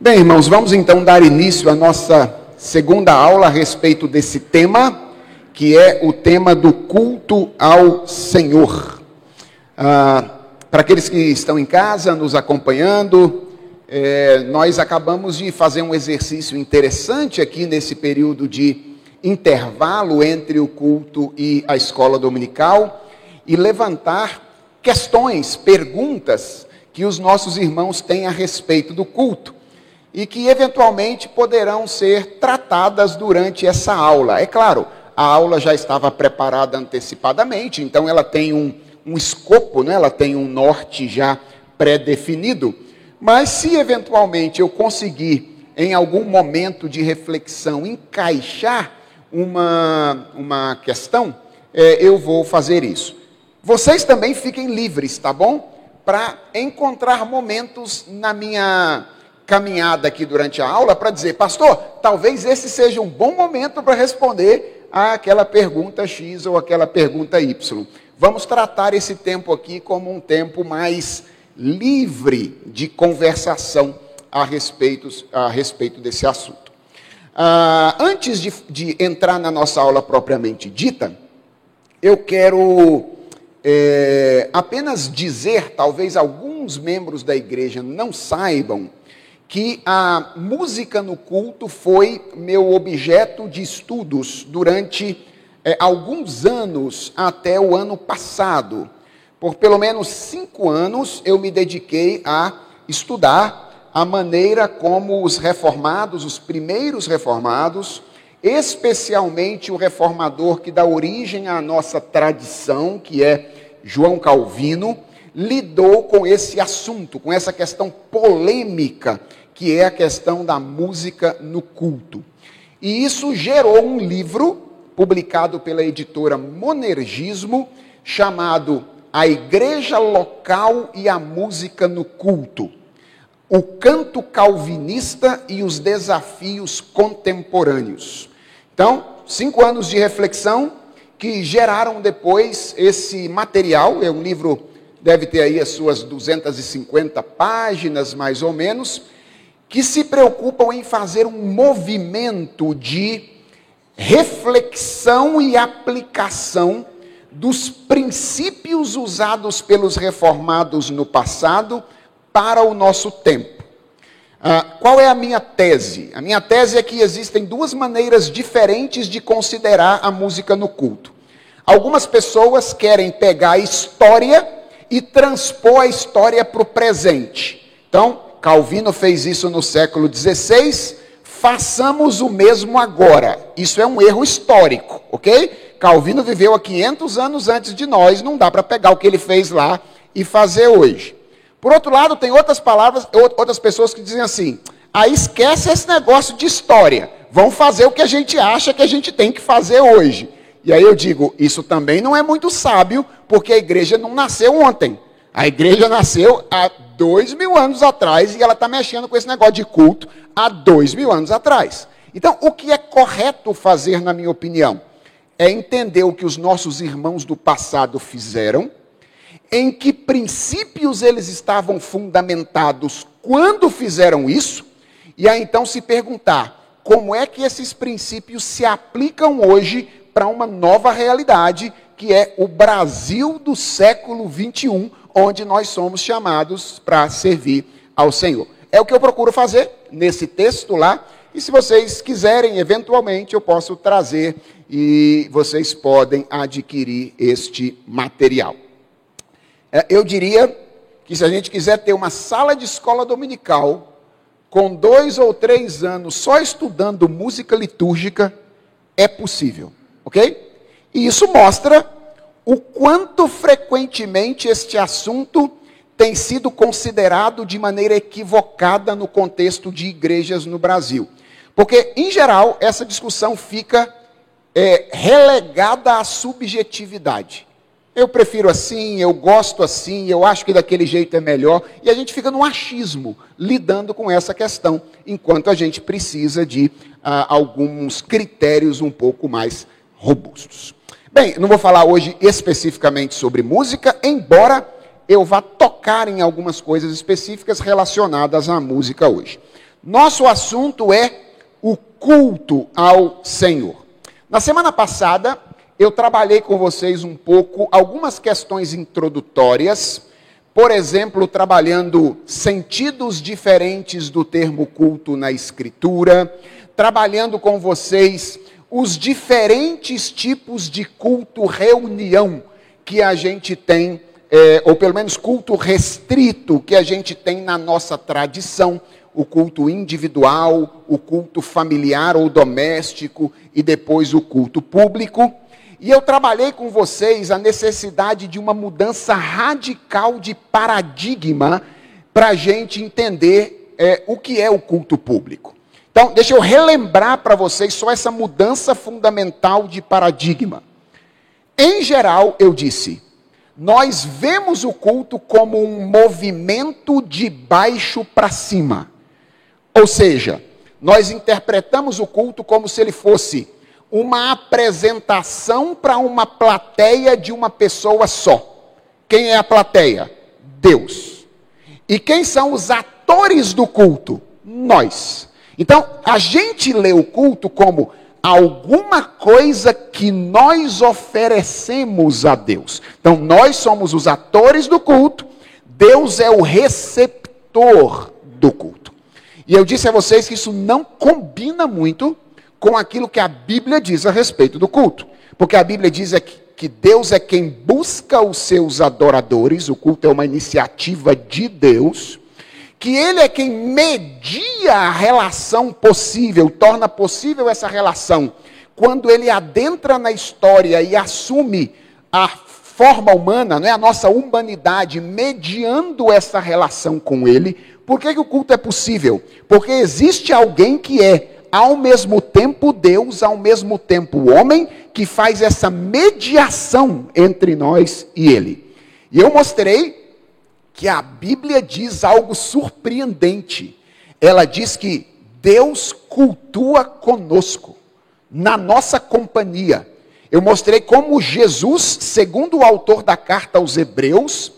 Bem, irmãos, vamos então dar início à nossa segunda aula a respeito desse tema, que é o tema do culto ao Senhor. Ah, para aqueles que estão em casa nos acompanhando, é, nós acabamos de fazer um exercício interessante aqui nesse período de intervalo entre o culto e a escola dominical e levantar questões, perguntas que os nossos irmãos têm a respeito do culto e que eventualmente poderão ser tratadas durante essa aula. É claro, a aula já estava preparada antecipadamente, então ela tem um, um escopo, né? ela tem um norte já pré-definido. Mas se eventualmente eu conseguir, em algum momento de reflexão, encaixar uma, uma questão, é, eu vou fazer isso. Vocês também fiquem livres, tá bom? Para encontrar momentos na minha caminhada aqui durante a aula para dizer, pastor, talvez esse seja um bom momento para responder àquela pergunta X ou aquela pergunta Y. Vamos tratar esse tempo aqui como um tempo mais livre de conversação a respeito, a respeito desse assunto. Ah, antes de, de, entrar na nossa aula propriamente dita, eu quero é, apenas dizer, talvez alguns membros da igreja não saibam, que a música no culto foi meu objeto de estudos durante é, alguns anos até o ano passado. Por pelo menos cinco anos eu me dediquei a estudar a maneira como os reformados, os primeiros reformados, especialmente o reformador que dá origem à nossa tradição, que é João Calvino, lidou com esse assunto, com essa questão polêmica, que é a questão da música no culto. E isso gerou um livro publicado pela editora Monergismo, chamado A Igreja Local e a Música no Culto o canto calvinista e os desafios contemporâneos. Então, cinco anos de reflexão que geraram depois esse material. É um livro, deve ter aí as suas 250 páginas, mais ou menos, que se preocupam em fazer um movimento de reflexão e aplicação dos princípios usados pelos reformados no passado para o nosso tempo. Ah, qual é a minha tese? A minha tese é que existem duas maneiras diferentes de considerar a música no culto. Algumas pessoas querem pegar a história e transpor a história para o presente. Então, Calvino fez isso no século XVI, façamos o mesmo agora. Isso é um erro histórico, ok? Calvino viveu há 500 anos antes de nós, não dá para pegar o que ele fez lá e fazer hoje. Por outro lado, tem outras palavras, outras pessoas que dizem assim: aí ah, esquece esse negócio de história, vamos fazer o que a gente acha que a gente tem que fazer hoje. E aí eu digo: isso também não é muito sábio, porque a igreja não nasceu ontem. A igreja nasceu há dois mil anos atrás e ela está mexendo com esse negócio de culto há dois mil anos atrás. Então, o que é correto fazer, na minha opinião, é entender o que os nossos irmãos do passado fizeram em que princípios eles estavam fundamentados quando fizeram isso, e aí então se perguntar como é que esses princípios se aplicam hoje para uma nova realidade, que é o Brasil do século 21, onde nós somos chamados para servir ao Senhor. É o que eu procuro fazer nesse texto lá, e se vocês quiserem, eventualmente, eu posso trazer e vocês podem adquirir este material. É, eu diria que se a gente quiser ter uma sala de escola dominical, com dois ou três anos só estudando música litúrgica, é possível, ok? E isso mostra o quanto frequentemente este assunto tem sido considerado de maneira equivocada no contexto de igrejas no Brasil. Porque, em geral, essa discussão fica é, relegada à subjetividade. Eu prefiro assim, eu gosto assim, eu acho que daquele jeito é melhor. E a gente fica no achismo, lidando com essa questão, enquanto a gente precisa de ah, alguns critérios um pouco mais robustos. Bem, não vou falar hoje especificamente sobre música, embora eu vá tocar em algumas coisas específicas relacionadas à música hoje. Nosso assunto é o culto ao Senhor. Na semana passada, eu trabalhei com vocês um pouco algumas questões introdutórias, por exemplo, trabalhando sentidos diferentes do termo culto na Escritura, trabalhando com vocês os diferentes tipos de culto reunião que a gente tem, é, ou pelo menos culto restrito que a gente tem na nossa tradição, o culto individual, o culto familiar ou doméstico e depois o culto público. E eu trabalhei com vocês a necessidade de uma mudança radical de paradigma para a gente entender é, o que é o culto público. Então, deixa eu relembrar para vocês só essa mudança fundamental de paradigma. Em geral, eu disse, nós vemos o culto como um movimento de baixo para cima. Ou seja, nós interpretamos o culto como se ele fosse uma apresentação para uma plateia de uma pessoa só. Quem é a plateia? Deus. E quem são os atores do culto? Nós. Então, a gente lê o culto como alguma coisa que nós oferecemos a Deus. Então, nós somos os atores do culto, Deus é o receptor do culto. E eu disse a vocês que isso não combina muito com aquilo que a Bíblia diz a respeito do culto. Porque a Bíblia diz que Deus é quem busca os seus adoradores, o culto é uma iniciativa de Deus que ele é quem media a relação possível, torna possível essa relação, quando ele adentra na história e assume a forma humana, não é a nossa humanidade, mediando essa relação com ele. Por que, que o culto é possível? Porque existe alguém que é ao mesmo tempo Deus, ao mesmo tempo homem, que faz essa mediação entre nós e ele. E eu mostrei que a Bíblia diz algo surpreendente. Ela diz que Deus cultua conosco, na nossa companhia. Eu mostrei como Jesus, segundo o autor da carta aos Hebreus,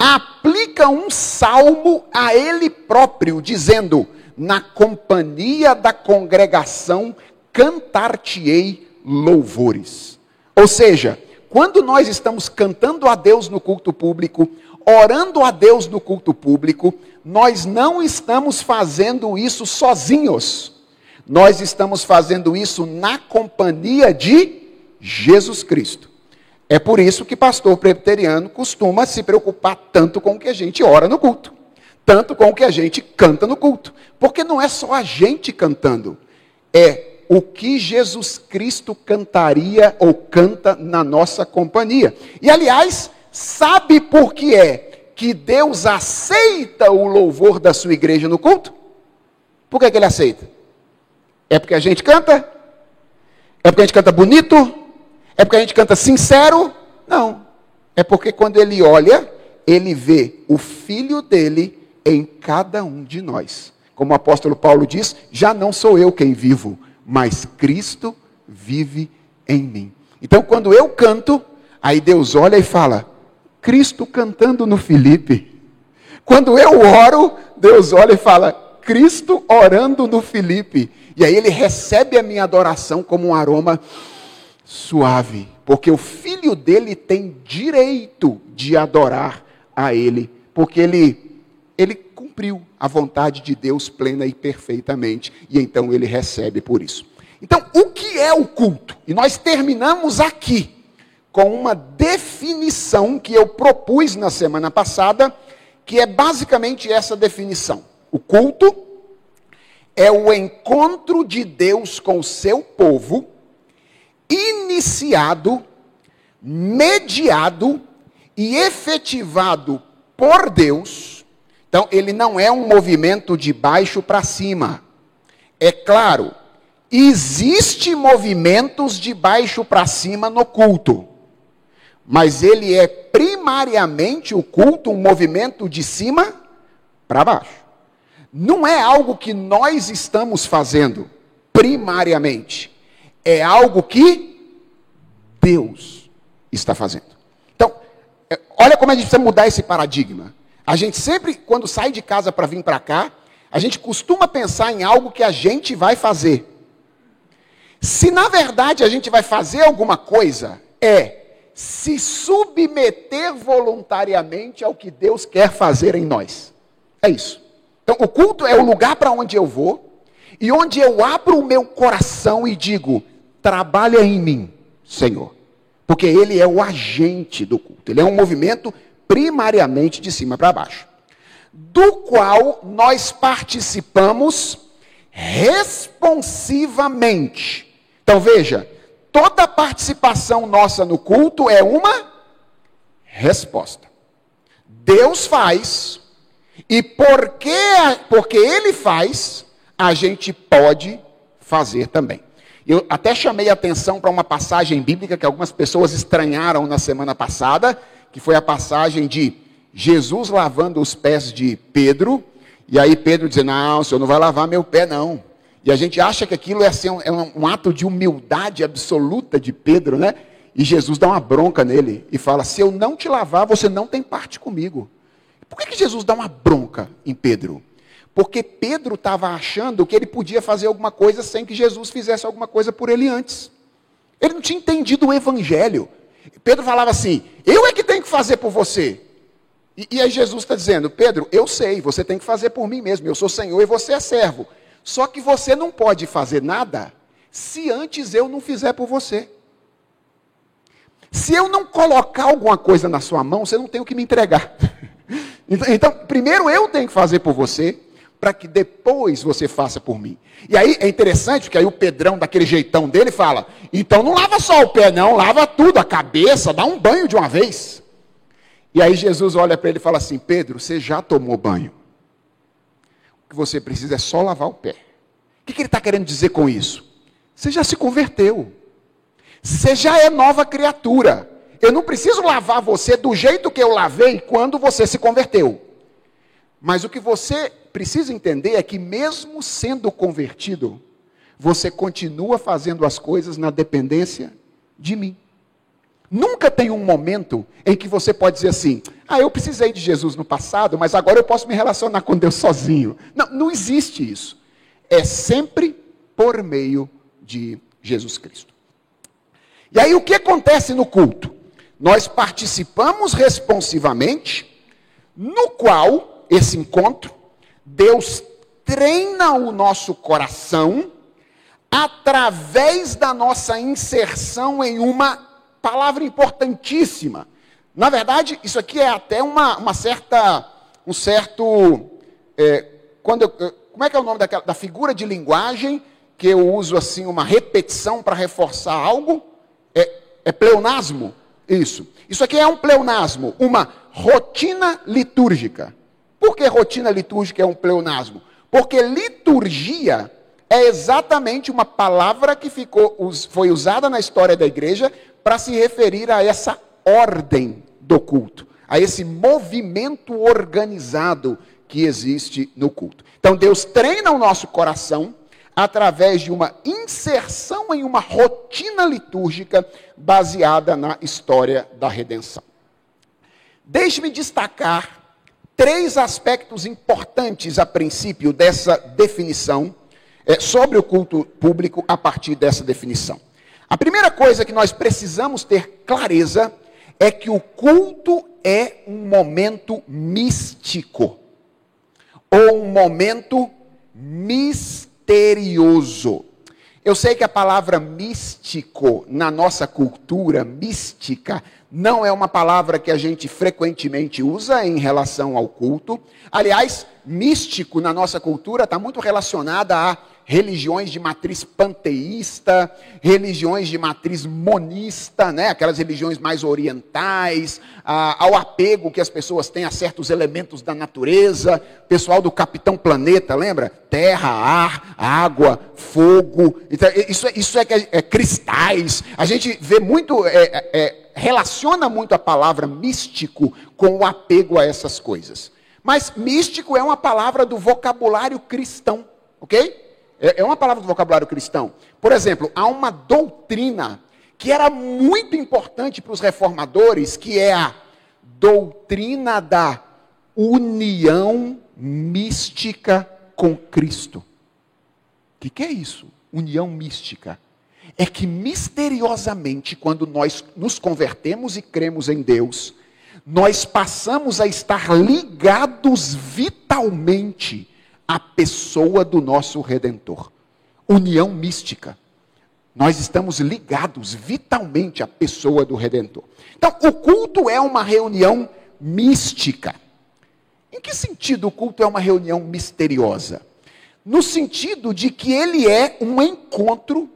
aplica um salmo a ele próprio, dizendo: Na companhia da congregação cantar-te-ei louvores. Ou seja, quando nós estamos cantando a Deus no culto público, orando a Deus no culto público, nós não estamos fazendo isso sozinhos. Nós estamos fazendo isso na companhia de Jesus Cristo. É por isso que pastor presbiteriano costuma se preocupar tanto com o que a gente ora no culto, tanto com o que a gente canta no culto, porque não é só a gente cantando, é o que Jesus Cristo cantaria ou canta na nossa companhia. E aliás, Sabe por que é que Deus aceita o louvor da sua igreja no culto? Por que, é que ele aceita? É porque a gente canta? É porque a gente canta bonito? É porque a gente canta sincero? Não. É porque quando ele olha, ele vê o filho dele em cada um de nós. Como o apóstolo Paulo diz: já não sou eu quem vivo, mas Cristo vive em mim. Então, quando eu canto, aí Deus olha e fala: Cristo cantando no Filipe. Quando eu oro, Deus olha e fala: Cristo orando no Filipe. E aí ele recebe a minha adoração como um aroma suave, porque o filho dele tem direito de adorar a ele, porque ele ele cumpriu a vontade de Deus plena e perfeitamente, e então ele recebe por isso. Então, o que é o culto? E nós terminamos aqui com uma definição que eu propus na semana passada, que é basicamente essa definição. O culto é o encontro de Deus com o seu povo, iniciado, mediado e efetivado por Deus. Então, ele não é um movimento de baixo para cima. É claro, existe movimentos de baixo para cima no culto mas ele é primariamente o culto, um movimento de cima para baixo. Não é algo que nós estamos fazendo primariamente, é algo que Deus está fazendo. Então, é, olha como a gente precisa mudar esse paradigma. A gente sempre, quando sai de casa para vir para cá, A gente costuma pensar em algo que a gente vai fazer. Se na verdade a gente vai fazer alguma coisa, é se submeter voluntariamente ao que Deus quer fazer em nós. É isso. Então, o culto é o lugar para onde eu vou e onde eu abro o meu coração e digo: trabalha em mim, Senhor. Porque Ele é o agente do culto. Ele é um movimento primariamente de cima para baixo do qual nós participamos responsivamente. Então veja, toda participação nossa no culto é uma resposta. Deus faz, e porque, porque Ele faz, a gente pode fazer também. Eu até chamei atenção para uma passagem bíblica que algumas pessoas estranharam na semana passada, que foi a passagem de Jesus lavando os pés de Pedro, e aí Pedro dizendo: Não, o senhor não vai lavar meu pé, não. E a gente acha que aquilo é, assim, é um, ato de humildade absoluta de Pedro, né? E Jesus dá uma bronca nele e fala: Se eu não te lavar, você não tem parte comigo. Por que, que Jesus dá uma bronca em Pedro? Porque Pedro estava achando que ele podia fazer alguma coisa sem que Jesus fizesse alguma coisa por ele antes. Ele não tinha entendido o evangelho. Pedro falava assim: Eu é que tenho que fazer por você. E, e aí Jesus está dizendo, Pedro, eu sei, você tem que fazer por mim mesmo, eu sou Senhor e você é servo. Só que você não pode fazer nada se antes eu não fizer por você. Se eu não colocar alguma coisa na sua mão, você não tem o que me entregar. Então, então, primeiro eu tenho que fazer por você, para que depois você faça por mim. E aí é interessante, porque aí o Pedrão, daquele jeitão dele, fala: então não lava só o pé, não, lava tudo, a cabeça, dá um banho de uma vez. E aí Jesus olha para ele e fala assim: Pedro, você já tomou banho. Que você precisa é só lavar o pé. O que, que ele está querendo dizer com isso? Você já se converteu. Você já é nova criatura. Eu não preciso lavar você do jeito que eu lavei quando você se converteu. Mas o que você precisa entender é que, mesmo sendo convertido, você continua fazendo as coisas na dependência de mim. Nunca tem um momento em que você pode dizer assim: ah, eu precisei de Jesus no passado, mas agora eu posso me relacionar com Deus sozinho. Não, não existe isso. É sempre por meio de Jesus Cristo. E aí o que acontece no culto? Nós participamos responsivamente, no qual, esse encontro, Deus treina o nosso coração através da nossa inserção em uma palavra importantíssima. Na verdade, isso aqui é até uma, uma certa, um certo, é, quando eu, como é que é o nome daquela, da figura de linguagem que eu uso assim uma repetição para reforçar algo? É, é pleonasmo. Isso. Isso aqui é um pleonasmo, uma rotina litúrgica. Por que rotina litúrgica é um pleonasmo? Porque liturgia é exatamente uma palavra que ficou, foi usada na história da igreja para se referir a essa ordem do culto, a esse movimento organizado que existe no culto. Então Deus treina o nosso coração através de uma inserção em uma rotina litúrgica baseada na história da redenção. Deixe-me destacar três aspectos importantes a princípio dessa definição é, sobre o culto público a partir dessa definição. A primeira coisa que nós precisamos ter clareza é que o culto é um momento místico, ou um momento misterioso. Eu sei que a palavra místico, na nossa cultura, mística, não é uma palavra que a gente frequentemente usa em relação ao culto. Aliás, místico na nossa cultura está muito relacionada a religiões de matriz panteísta, religiões de matriz monista, né? aquelas religiões mais orientais, ao apego que as pessoas têm a certos elementos da natureza, pessoal do Capitão Planeta, lembra? Terra, ar, água, fogo, então, isso, é, isso é, é, é cristais. A gente vê muito, é, é, é, relaciona muito a palavra místico com o apego a essas coisas. Mas místico é uma palavra do vocabulário cristão, ok? É, é uma palavra do vocabulário cristão. Por exemplo, há uma doutrina que era muito importante para os reformadores, que é a doutrina da união mística com Cristo. O que, que é isso? União mística. É que misteriosamente, quando nós nos convertemos e cremos em Deus, nós passamos a estar ligados vitalmente à pessoa do nosso Redentor. União mística. Nós estamos ligados vitalmente à pessoa do Redentor. Então, o culto é uma reunião mística. Em que sentido o culto é uma reunião misteriosa? No sentido de que ele é um encontro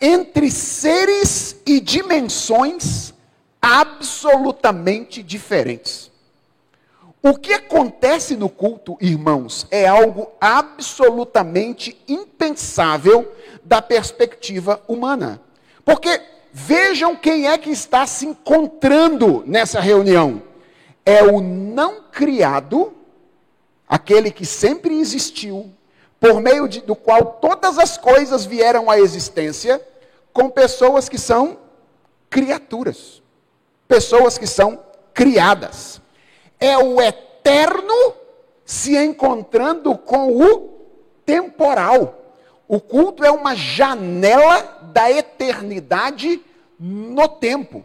entre seres e dimensões absolutamente diferentes. O que acontece no culto, irmãos, é algo absolutamente impensável da perspectiva humana. Porque vejam quem é que está se encontrando nessa reunião. É o não criado, aquele que sempre existiu, por meio de, do qual todas as coisas vieram à existência, com pessoas que são criaturas, pessoas que são criadas. É o eterno se encontrando com o temporal. O culto é uma janela da eternidade no tempo,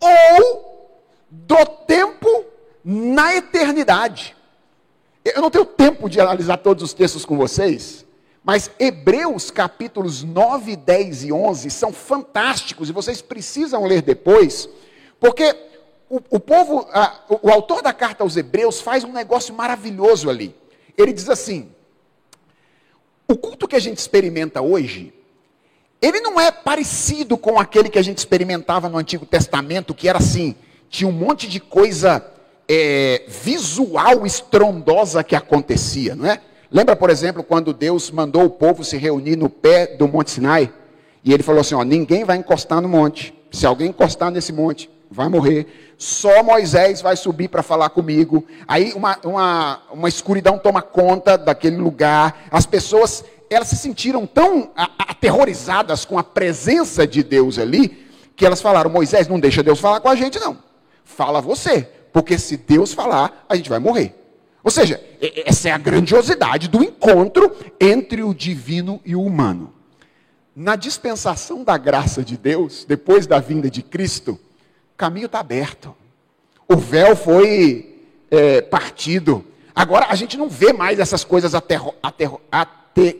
ou do tempo na eternidade. Eu não tenho tempo de analisar todos os textos com vocês, mas Hebreus capítulos 9, 10 e 11 são fantásticos e vocês precisam ler depois, porque o, o povo, a, o, o autor da carta aos Hebreus faz um negócio maravilhoso ali. Ele diz assim: o culto que a gente experimenta hoje, ele não é parecido com aquele que a gente experimentava no Antigo Testamento, que era assim, tinha um monte de coisa é, visual estrondosa que acontecia, não é? Lembra, por exemplo, quando Deus mandou o povo se reunir no pé do Monte Sinai? E ele falou assim: ó, ninguém vai encostar no monte. Se alguém encostar nesse monte, vai morrer. Só Moisés vai subir para falar comigo. Aí uma, uma, uma escuridão toma conta daquele lugar. As pessoas, elas se sentiram tão aterrorizadas com a presença de Deus ali, que elas falaram: Moisés, não deixa Deus falar com a gente, não. Fala você. Porque se Deus falar, a gente vai morrer. Ou seja, essa é a grandiosidade do encontro entre o divino e o humano. Na dispensação da graça de Deus, depois da vinda de Cristo, caminho está aberto. O véu foi é, partido. Agora a gente não vê mais essas coisas aterro, aterro, ater,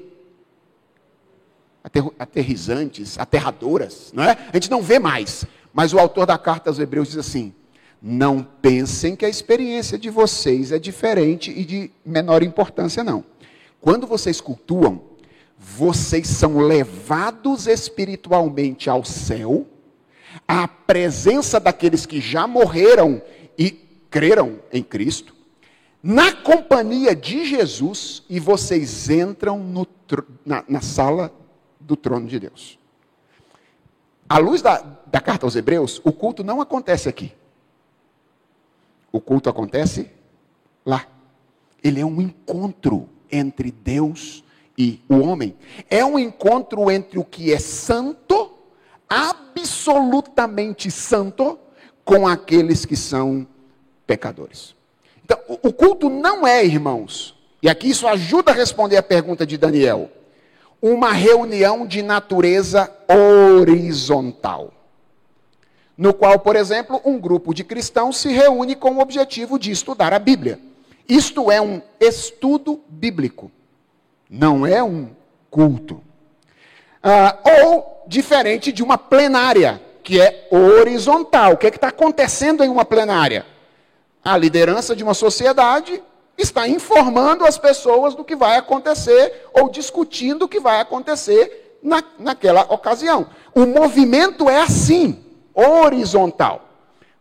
aterro, aterrizantes, aterradoras, não é? A gente não vê mais. Mas o autor da carta aos Hebreus diz assim: não pensem que a experiência de vocês é diferente e de menor importância, não. Quando vocês cultuam, vocês são levados espiritualmente ao céu, à presença daqueles que já morreram e creram em Cristo, na companhia de Jesus, e vocês entram no, na, na, sala do trono de Deus. À luz da, da carta aos Hebreus, o culto não acontece aqui. O culto acontece lá. Ele é um encontro entre Deus e o homem. É um encontro entre o que é santo, absolutamente santo, com aqueles que são pecadores. Então, o culto não é, irmãos, e aqui isso ajuda a responder a pergunta de Daniel, uma reunião de natureza horizontal no qual, por exemplo, um grupo de cristãos se reúne com o objetivo de estudar a Bíblia. Isto é um estudo bíblico, não é um culto. Ah, ou diferente de uma plenária, que é horizontal. O que é está acontecendo em uma plenária? A liderança de uma sociedade está informando as pessoas do que vai acontecer ou discutindo o que vai acontecer na, naquela ocasião. O movimento é assim horizontal.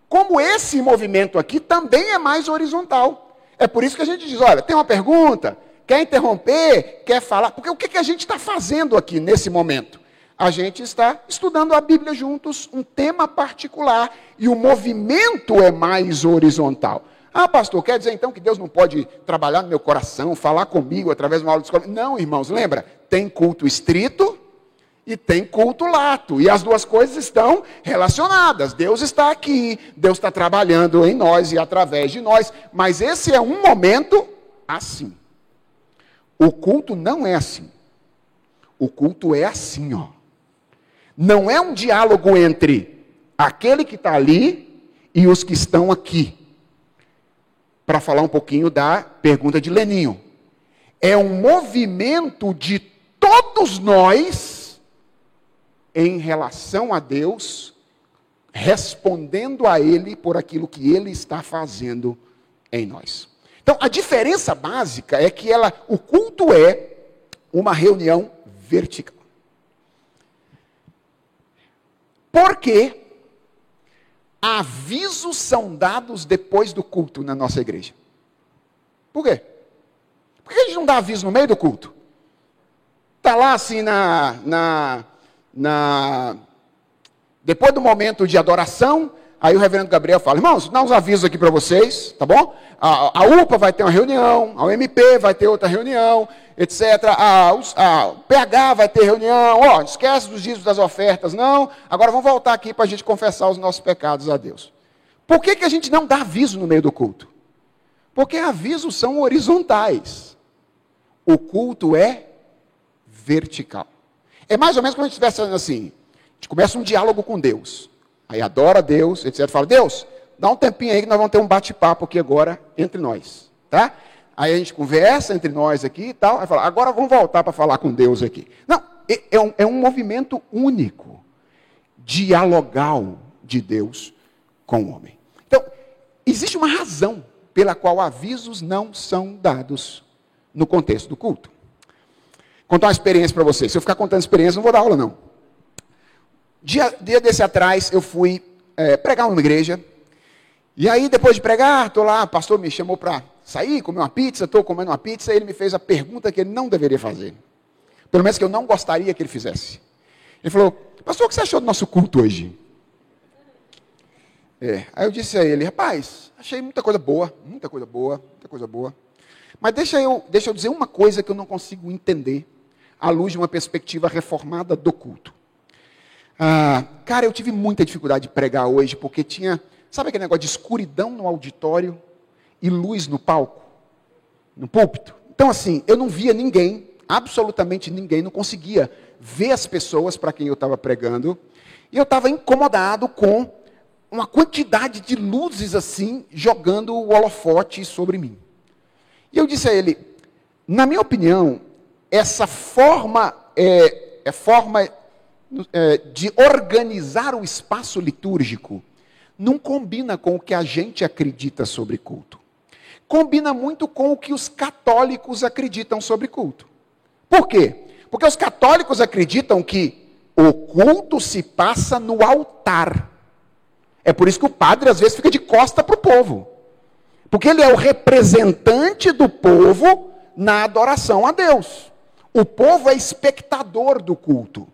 Como esse movimento aqui também é mais horizontal. É por isso que a gente diz: olha, tem uma pergunta, quer interromper, quer falar. Porque o que, que a gente está fazendo aqui nesse momento? A gente está estudando a Bíblia juntos, um tema particular, e o movimento é mais horizontal. Ah, pastor, quer dizer então que Deus não pode trabalhar no meu coração, falar comigo através de uma aula de escola? Não, irmãos, lembra? Tem culto estrito e tem culto lato. E as duas coisas estão relacionadas. Deus está aqui, Deus está trabalhando em nós e através de nós. Mas esse é um momento assim. O culto não é assim. O culto é assim, ó. Não é um diálogo entre aquele que está ali e os que estão aqui. Para falar um pouquinho da pergunta de Leninho. É um movimento de todos nós em relação a Deus, respondendo a Ele por aquilo que Ele está fazendo em nós. Então, a diferença básica é que ela, o culto é uma reunião vertical. Porque avisos são dados depois do culto na nossa igreja. Por quê? Por que a gente não dá aviso no meio do culto? Está lá assim na, na, na. Depois do momento de adoração, Aí o reverendo Gabriel fala, irmãos, dá uns avisos aqui para vocês, tá bom? A, a, UPA vai ter uma reunião, a UMP vai ter outra reunião, etc. A, a PH vai ter reunião, ó, oh, esquece dos dízimos das ofertas, não. Agora vamos voltar aqui para a gente confessar os nossos pecados a Deus. Por que, que a gente não dá aviso no meio do culto? Porque avisos são horizontais. O culto é vertical. É mais ou menos como a gente estivesse assim, a gente começa um diálogo com Deus. Aí adora Deus, etc. Fala, Deus, dá um tempinho aí que nós vamos ter um bate-papo aqui agora entre nós, tá? Aí a gente conversa entre nós aqui e tal. Aí fala, agora vamos voltar para falar com Deus aqui. Não, é, é um, é um movimento único, dialogal de Deus com o homem. Então, existe uma razão pela qual avisos não são dados no contexto do culto. Contar uma experiência para vocês. Se eu ficar contando experiência, não vou dar aula, não. Dia, dia desse atrás, eu fui é, pregar numa igreja. E aí, depois de pregar, estou lá, o pastor me chamou para sair, comer uma pizza, estou comendo uma pizza, e ele me fez a pergunta que ele não deveria fazer. Pelo menos que eu não gostaria que ele fizesse. Ele falou, pastor, o que você achou do nosso culto hoje? É, aí eu disse a ele, rapaz, achei muita coisa boa, muita coisa boa, muita coisa boa. Mas deixa eu, deixa eu dizer uma coisa que eu não consigo entender à luz de uma perspectiva reformada do culto. Ah, cara, eu tive muita dificuldade de pregar hoje, porque tinha, sabe aquele negócio de escuridão no auditório e luz no palco, no púlpito? Então, assim, eu não via ninguém, absolutamente ninguém, não conseguia ver as pessoas para quem eu estava pregando, e eu estava incomodado com uma quantidade de luzes assim, jogando o holofote sobre mim. E eu disse a ele, na minha opinião, essa forma é, é forma de organizar o espaço litúrgico não combina com o que a gente acredita sobre culto. Combina muito com o que os católicos acreditam sobre culto. Por quê? Porque os católicos acreditam que o culto se passa no altar. É por isso que o padre às vezes fica de costa para o povo. Porque ele é o representante do povo na adoração a Deus. O povo é espectador do culto.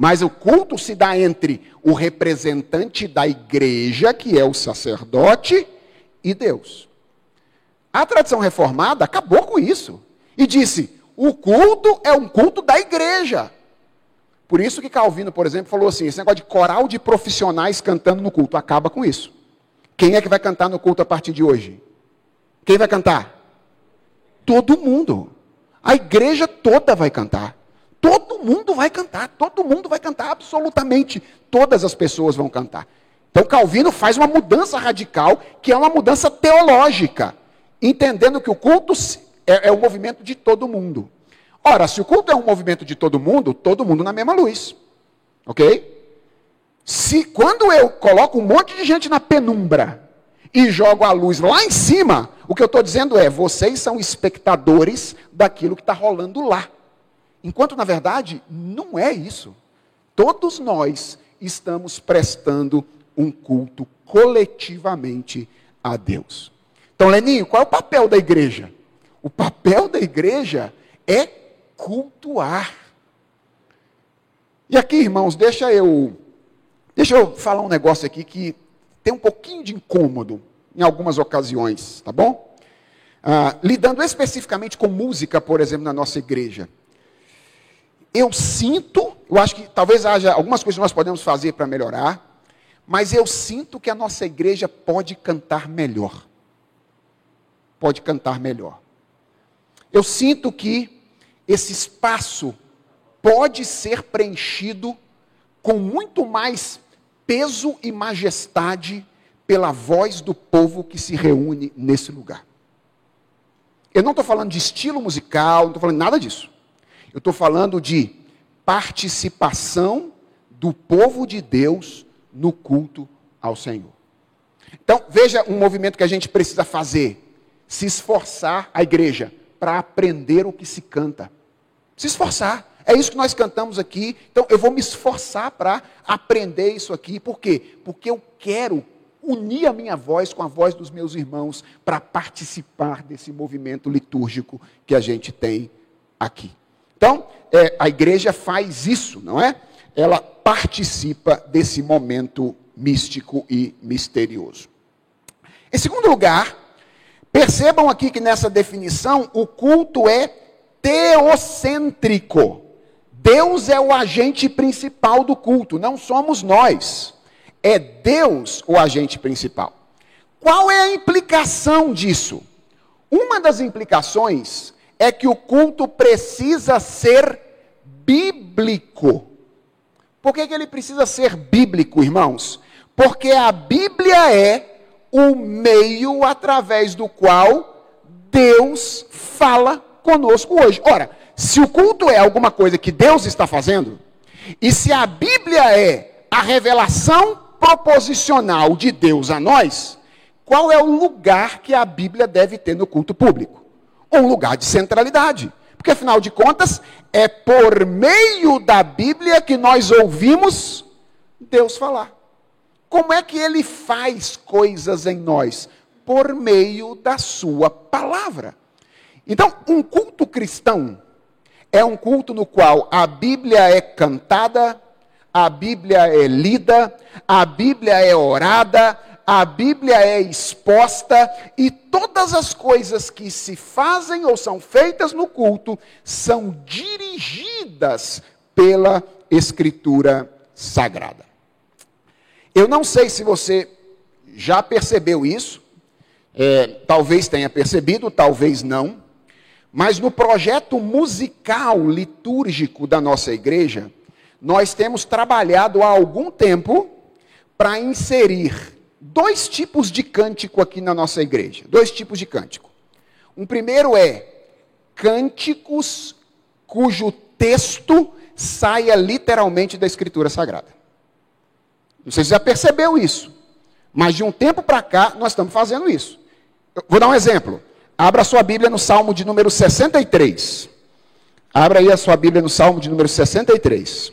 Mas o culto se dá entre o representante da igreja, que é o sacerdote, e Deus. A tradição reformada acabou com isso e disse: o culto é um culto da igreja. Por isso que Calvino, por exemplo, falou assim: esse negócio de coral de profissionais cantando no culto acaba com isso. Quem é que vai cantar no culto a partir de hoje? Quem vai cantar? Todo mundo. A igreja toda vai cantar. Todo mundo vai cantar, todo mundo vai cantar, absolutamente todas as pessoas vão cantar. Então Calvino faz uma mudança radical, que é uma mudança teológica, entendendo que o culto é, é o movimento de todo mundo. Ora, se o culto é um movimento de todo mundo, todo mundo na mesma luz. Ok? Se quando eu coloco um monte de gente na penumbra e jogo a luz lá em cima, o que eu estou dizendo é: vocês são espectadores daquilo que está rolando lá. Enquanto, na verdade, não é isso. Todos nós estamos prestando um culto coletivamente a Deus. Então, Leninho, qual é o papel da igreja? O papel da igreja é cultuar. E aqui, irmãos, deixa eu deixa eu falar um negócio aqui que tem um pouquinho de incômodo em algumas ocasiões, tá bom? Ah, lidando especificamente com música, por exemplo, na nossa igreja eu sinto, eu acho que talvez haja algumas coisas que nós podemos fazer para melhorar, mas eu sinto que a nossa igreja pode cantar melhor. Pode cantar melhor. Eu sinto que esse espaço pode ser preenchido com muito mais peso e majestade pela voz do povo que se reúne nesse lugar. Eu não estou falando de estilo musical, não estou falando nada disso. Eu estou falando de participação do povo de Deus no culto ao Senhor. Então, veja um movimento que a gente precisa fazer: se esforçar a igreja para aprender o que se canta. Se esforçar. É isso que nós cantamos aqui. Então, eu vou me esforçar para aprender isso aqui. Por quê? Porque eu quero unir a minha voz com a voz dos meus irmãos para participar desse movimento litúrgico que a gente tem aqui. Então, é, a igreja faz isso, não é? Ela participa desse momento místico e misterioso. Em segundo lugar, percebam aqui que nessa definição o culto é teocêntrico. Deus é o agente principal do culto, não somos nós. É Deus o agente principal. Qual é a implicação disso? Uma das implicações é que o culto precisa ser bíblico. Por que, que ele precisa ser bíblico, irmãos? Porque a Bíblia é o meio através do qual Deus fala conosco hoje. Ora, se o culto é alguma coisa que Deus está fazendo, e se a Bíblia é a revelação proposicional de Deus a nós, qual é o lugar que a Bíblia deve ter no culto público? Um lugar de centralidade. Porque afinal de contas, é por meio da Bíblia que nós ouvimos Deus falar. Como é que ele faz coisas em nós? Por meio da sua palavra. Então, um culto cristão é um culto no qual a Bíblia é cantada, a Bíblia é lida, a Bíblia é orada, a Bíblia é exposta e todas as coisas que se fazem ou são feitas no culto são dirigidas pela Escritura Sagrada. Eu não sei se você já percebeu isso, é, talvez tenha percebido, talvez não, mas no projeto musical litúrgico da nossa igreja, nós temos trabalhado há algum tempo para inserir dois tipos de cântico aqui na nossa igreja. Dois tipos de cântico. Um primeiro é cânticos cujo texto saia literalmente da Escritura Sagrada. Não sei se já percebeu isso, mas de um tempo para cá nós estamos fazendo isso. Eu vou dar um exemplo. Abra sua Bíblia no Salmo de número 63. Abra aí a sua Bíblia no Salmo de número 63.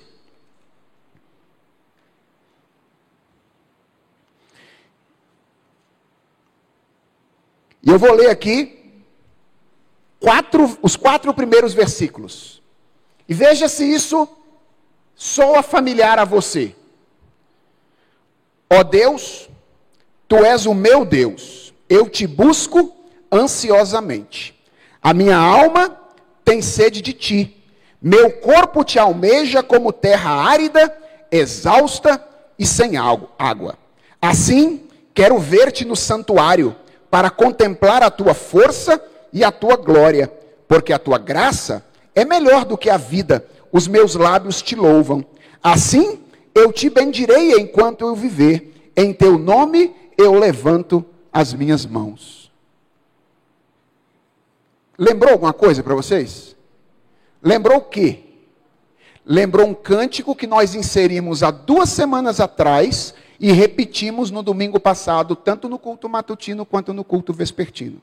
E eu vou ler aqui quatro, os quatro primeiros versículos. E veja se isso soa familiar a você. Ó Deus, tu és o meu Deus, eu te busco ansiosamente. A minha alma tem sede de ti, meu corpo te almeja como terra árida, exausta e sem água. Assim, quero ver-te no santuário, para contemplar a tua força e a tua glória, porque a tua graça é melhor do que a vida, os meus lábios te louvam. Assim, eu te bendirei enquanto eu viver, em teu nome eu levanto as minhas mãos. Lembrou alguma coisa para vocês? Lembrou o quê? Lembrou um cântico que nós inserimos há duas semanas atrás e repetimos no domingo passado, tanto no culto matutino quanto no culto vespertino.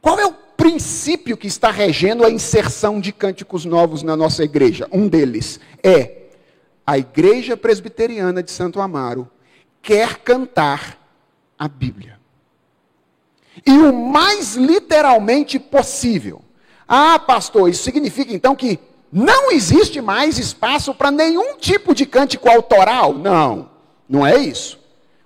Qual é o princípio que está regendo a inserção de cânticos novos na nossa igreja? Um deles é a Igreja Presbiteriana de Santo Amaro quer cantar a Bíblia. E o mais literalmente possível. Ah, pastor, isso significa então que não existe mais espaço para nenhum tipo de cântico autoral? Não, não é isso.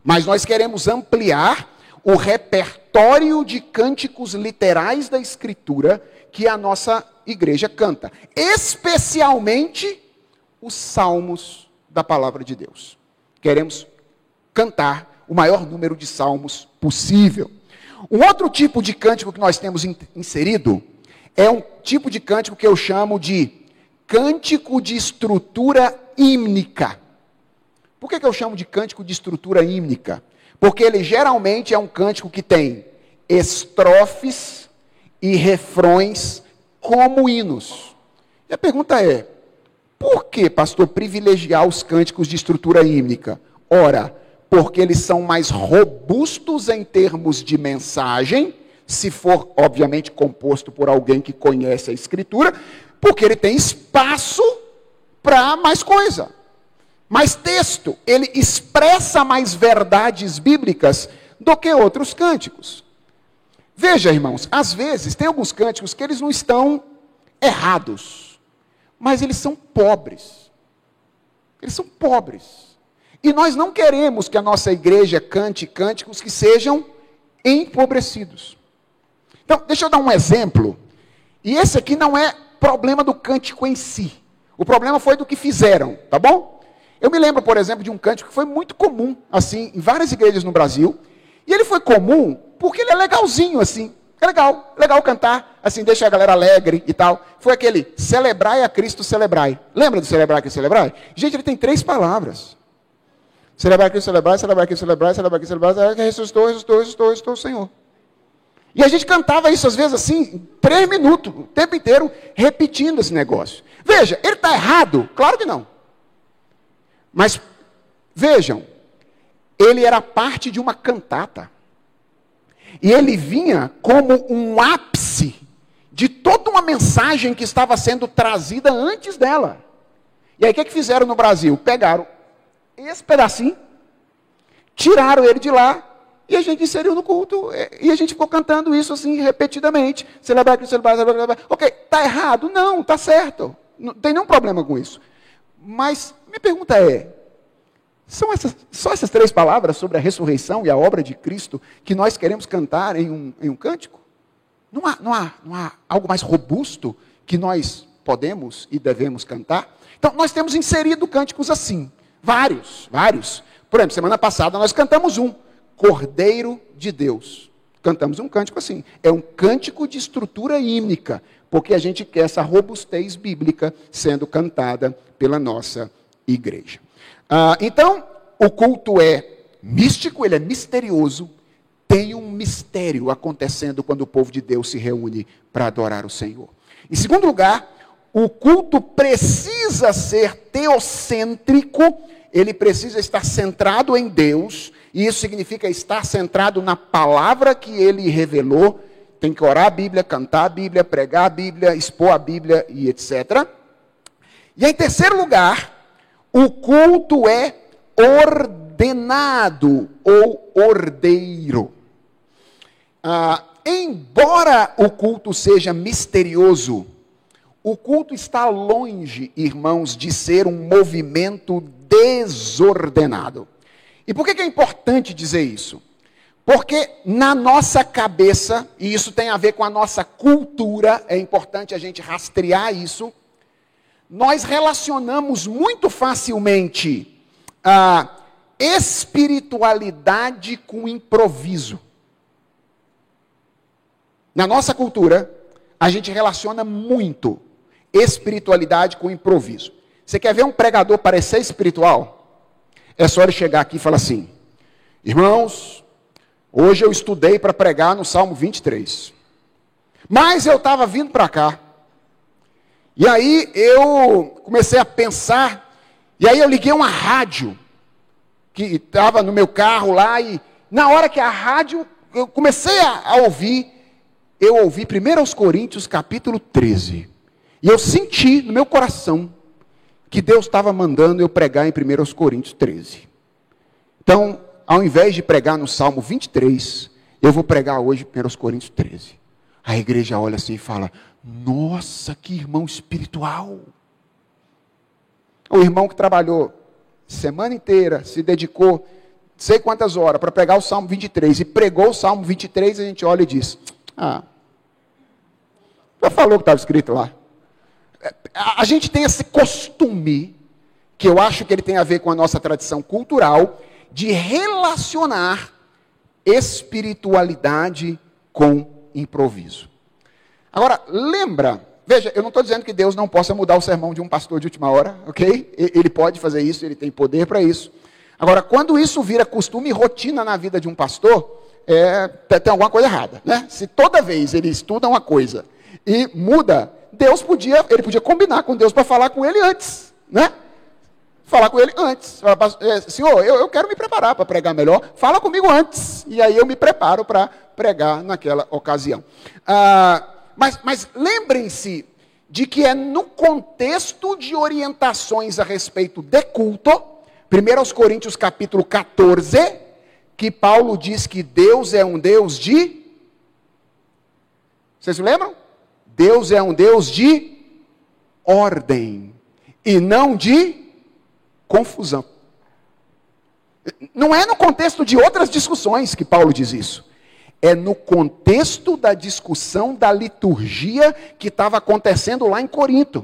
Mas nós queremos ampliar o repertório de cânticos literais da Escritura que a nossa igreja canta, especialmente os salmos da palavra de Deus. Queremos cantar o maior número de salmos possível. Um outro tipo de cântico que nós temos inserido é um tipo de cântico que eu chamo de cântico de estrutura hímnica. Por que, que eu chamo de cântico de estrutura hímnica? Porque ele geralmente é um cântico que tem estrofes e refrões como hinos. E a pergunta é: por que, pastor, privilegiar os cânticos de estrutura hímnica? Ora, porque eles são mais robustos em termos de mensagem, se for, obviamente, composto por alguém que conhece a Escritura, porque ele tem espaço para mais coisa, mais texto. Ele expressa mais verdades bíblicas do que outros cânticos. Veja, irmãos, às vezes tem alguns cânticos que eles não estão errados, mas eles são pobres. Eles são pobres. E nós não queremos que a nossa igreja cante cânticos que sejam empobrecidos. Então, deixa eu dar um exemplo. E esse aqui não é problema do cântico em si. O problema foi do que fizeram, tá bom? Eu me lembro, por exemplo, de um cântico que foi muito comum, assim, em várias igrejas no Brasil. E ele foi comum porque ele é legalzinho, assim. É legal, legal cantar, assim, deixa a galera alegre e tal. Foi aquele celebrai a Cristo, celebrai. Lembra do celebrai que celebrai? Gente, ele tem três palavras. Celebrai a Cristo, celebrai, celebrai a Cristo, celebrai, celebrai a Cristo, celebrai, celebrai, ressuscitou, ressuscitou, ressuscitou, ressuscitou o Senhor. E a gente cantava isso às vezes assim, três minutos, o tempo inteiro, repetindo esse negócio. Veja, ele está errado? Claro que não. Mas vejam, ele era parte de uma cantata. E ele vinha como um ápice de toda uma mensagem que estava sendo trazida antes dela. E aí o que, que fizeram no Brasil? Pegaram esse pedacinho, tiraram ele de lá e a gente inseriu no culto. É, e a gente ficou cantando isso assim repetidamente. Celebrar Cristo, celebrar, celebrar, celebrar. Ok, está errado? Não, está certo. Não tem nenhum problema com isso. Mas minha pergunta é: são essas, só essas três palavras sobre a ressurreição e a obra de Cristo que nós queremos cantar em um, em um cântico? Não há, não, há, não há algo mais robusto que nós podemos e devemos cantar? Então, nós temos inserido cânticos assim. Vários, vários. Por exemplo, semana passada nós cantamos um. Cordeiro de Deus. Cantamos um cântico assim. É um cântico de estrutura hímnica, porque a gente quer essa robustez bíblica sendo cantada pela nossa igreja. Ah, então, o culto é místico, ele é misterioso. Tem um mistério acontecendo quando o povo de Deus se reúne para adorar o Senhor. Em segundo lugar, o culto precisa ser teocêntrico, ele precisa estar centrado em Deus e isso significa estar centrado na palavra que ele revelou. Tem que orar a Bíblia, cantar a Bíblia, pregar a Bíblia, expor a Bíblia e etc. E em terceiro lugar, o culto é ordenado ou ordeiro. Ah, embora o culto seja misterioso, o culto está longe, irmãos, de ser um movimento desordenado. E por que, é importante dizer isso? Porque na nossa cabeça, e isso tem a ver com a nossa cultura, é importante a gente rastrear isso, nós relacionamos muito facilmente a espiritualidade com improviso. Na nossa cultura, a gente relaciona muito espiritualidade com improviso. Você quer ver um pregador parecer espiritual? É só ele chegar aqui e falar assim: Irmãos, hoje eu estudei para pregar no Salmo 23. Mas eu estava vindo para cá. E aí eu comecei a pensar. E aí eu liguei uma rádio que estava no meu carro lá. E na hora que a rádio, eu comecei a, a ouvir. Eu ouvi 1 aos Coríntios capítulo 13. E eu senti no meu coração que Deus estava mandando eu pregar em 1 Coríntios 13. Então, ao invés de pregar no Salmo 23, eu vou pregar hoje 1 Coríntios 13. A igreja olha assim e fala: Nossa, que irmão espiritual! O irmão que trabalhou semana inteira, se dedicou sei quantas horas para pregar o Salmo 23 e pregou o Salmo 23, a gente olha e diz: Ah, já falou que estava escrito lá a gente tem esse costume, que eu acho que ele tem a ver com a nossa tradição cultural, de relacionar espiritualidade com improviso. Agora, lembra, veja, eu não estou dizendo que Deus não possa mudar o sermão de um pastor de última hora, ok? Ele pode fazer isso, ele tem poder para isso. Agora, quando isso vira costume e rotina na vida de um pastor, é, tem alguma coisa errada, né? Se toda vez ele estuda uma coisa e muda, Deus podia, ele podia combinar com Deus para falar com ele antes, né? Falar com ele antes. É, Senhor, eu, eu quero me preparar para pregar melhor. Fala comigo antes. E aí eu me preparo para pregar naquela ocasião. Ah, mas mas lembrem-se de que é no contexto de orientações a respeito de culto, 1 Coríntios capítulo 14, que Paulo diz que Deus é um Deus de. Vocês lembram? Deus é um Deus de ordem e não de confusão. Não é no contexto de outras discussões que Paulo diz isso. É no contexto da discussão da liturgia que estava acontecendo lá em Corinto.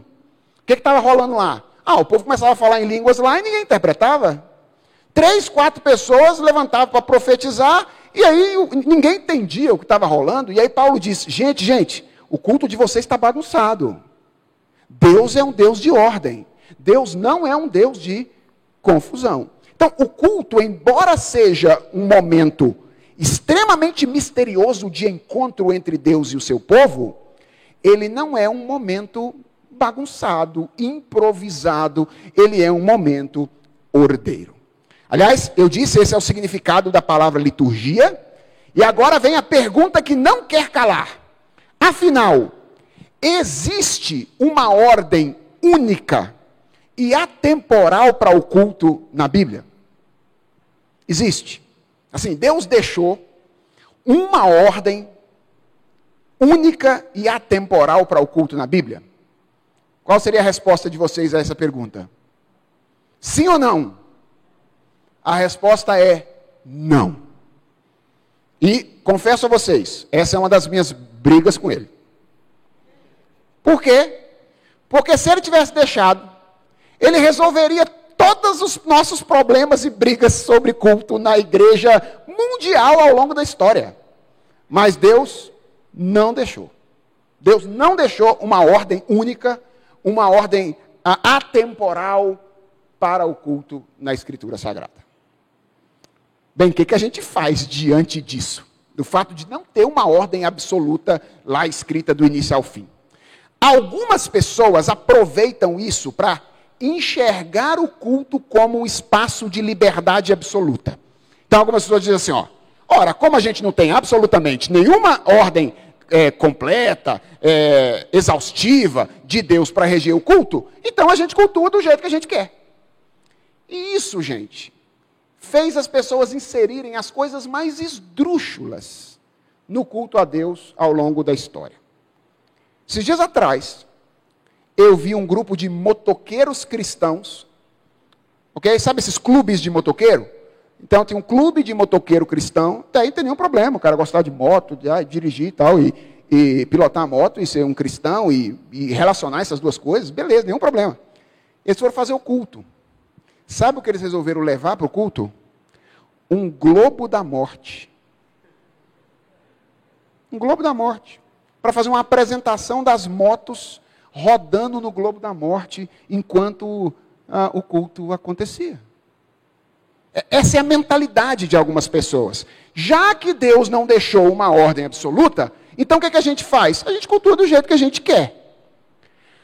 O que estava rolando lá? Ah, o povo começava a falar em línguas lá e ninguém interpretava. Três, quatro pessoas levantavam para profetizar e aí ninguém entendia o que estava rolando. E aí Paulo disse: gente, gente, o culto de vocês está bagunçado. Deus é um Deus de ordem. Deus não é um Deus de confusão. Então, o culto, embora seja um momento extremamente misterioso de encontro entre Deus e o seu povo, ele não é um momento bagunçado, improvisado, ele é um momento ordeiro. Aliás, eu disse, esse é o significado da palavra liturgia, e agora vem a pergunta que não quer calar. Afinal, existe uma ordem única e atemporal para o culto na Bíblia? Existe. Assim, Deus deixou uma ordem única e atemporal para o culto na Bíblia? Qual seria a resposta de vocês a essa pergunta? Sim ou não? A resposta é não. E confesso a vocês, essa é uma das minhas brigas com ele. Por quê? Porque se ele tivesse deixado, ele resolveria todos os nossos problemas e brigas sobre culto na igreja mundial ao longo da história. Mas Deus não deixou. Deus não deixou uma ordem única, uma ordem atemporal para o culto na Escritura Sagrada. Bem, o que, que a gente faz diante disso? Do fato de não ter uma ordem absoluta lá escrita do início ao fim. Algumas pessoas aproveitam isso para enxergar o culto como um espaço de liberdade absoluta. Então, algumas pessoas dizem assim: ó, ora, como a gente não tem absolutamente nenhuma ordem é, completa, é, exaustiva de Deus para reger o culto, então a gente cultua do jeito que a gente quer. E isso, gente, fez as pessoas inserirem as coisas mais esdrúxulas no culto a Deus ao longo da história. Esses dias atrás, eu vi um grupo de motoqueiros cristãos, ok? Sabe esses clubes de motoqueiro? Então tem um clube de motoqueiro cristão, daí não tem nenhum problema, o cara gostar de moto, de ah, dirigir e tal, e, e, pilotar a moto, e ser um cristão, e, e relacionar essas duas coisas, beleza, nenhum problema. Eles foram fazer o culto. Sabe o que eles resolveram levar para o culto? Um globo da morte. Um globo da morte. Para fazer uma apresentação das motos rodando no globo da morte enquanto ah, o culto acontecia. É, essa é a mentalidade de algumas pessoas. Já que Deus não deixou uma ordem absoluta, então o que, é que a gente faz? A gente cultua do jeito que a gente quer.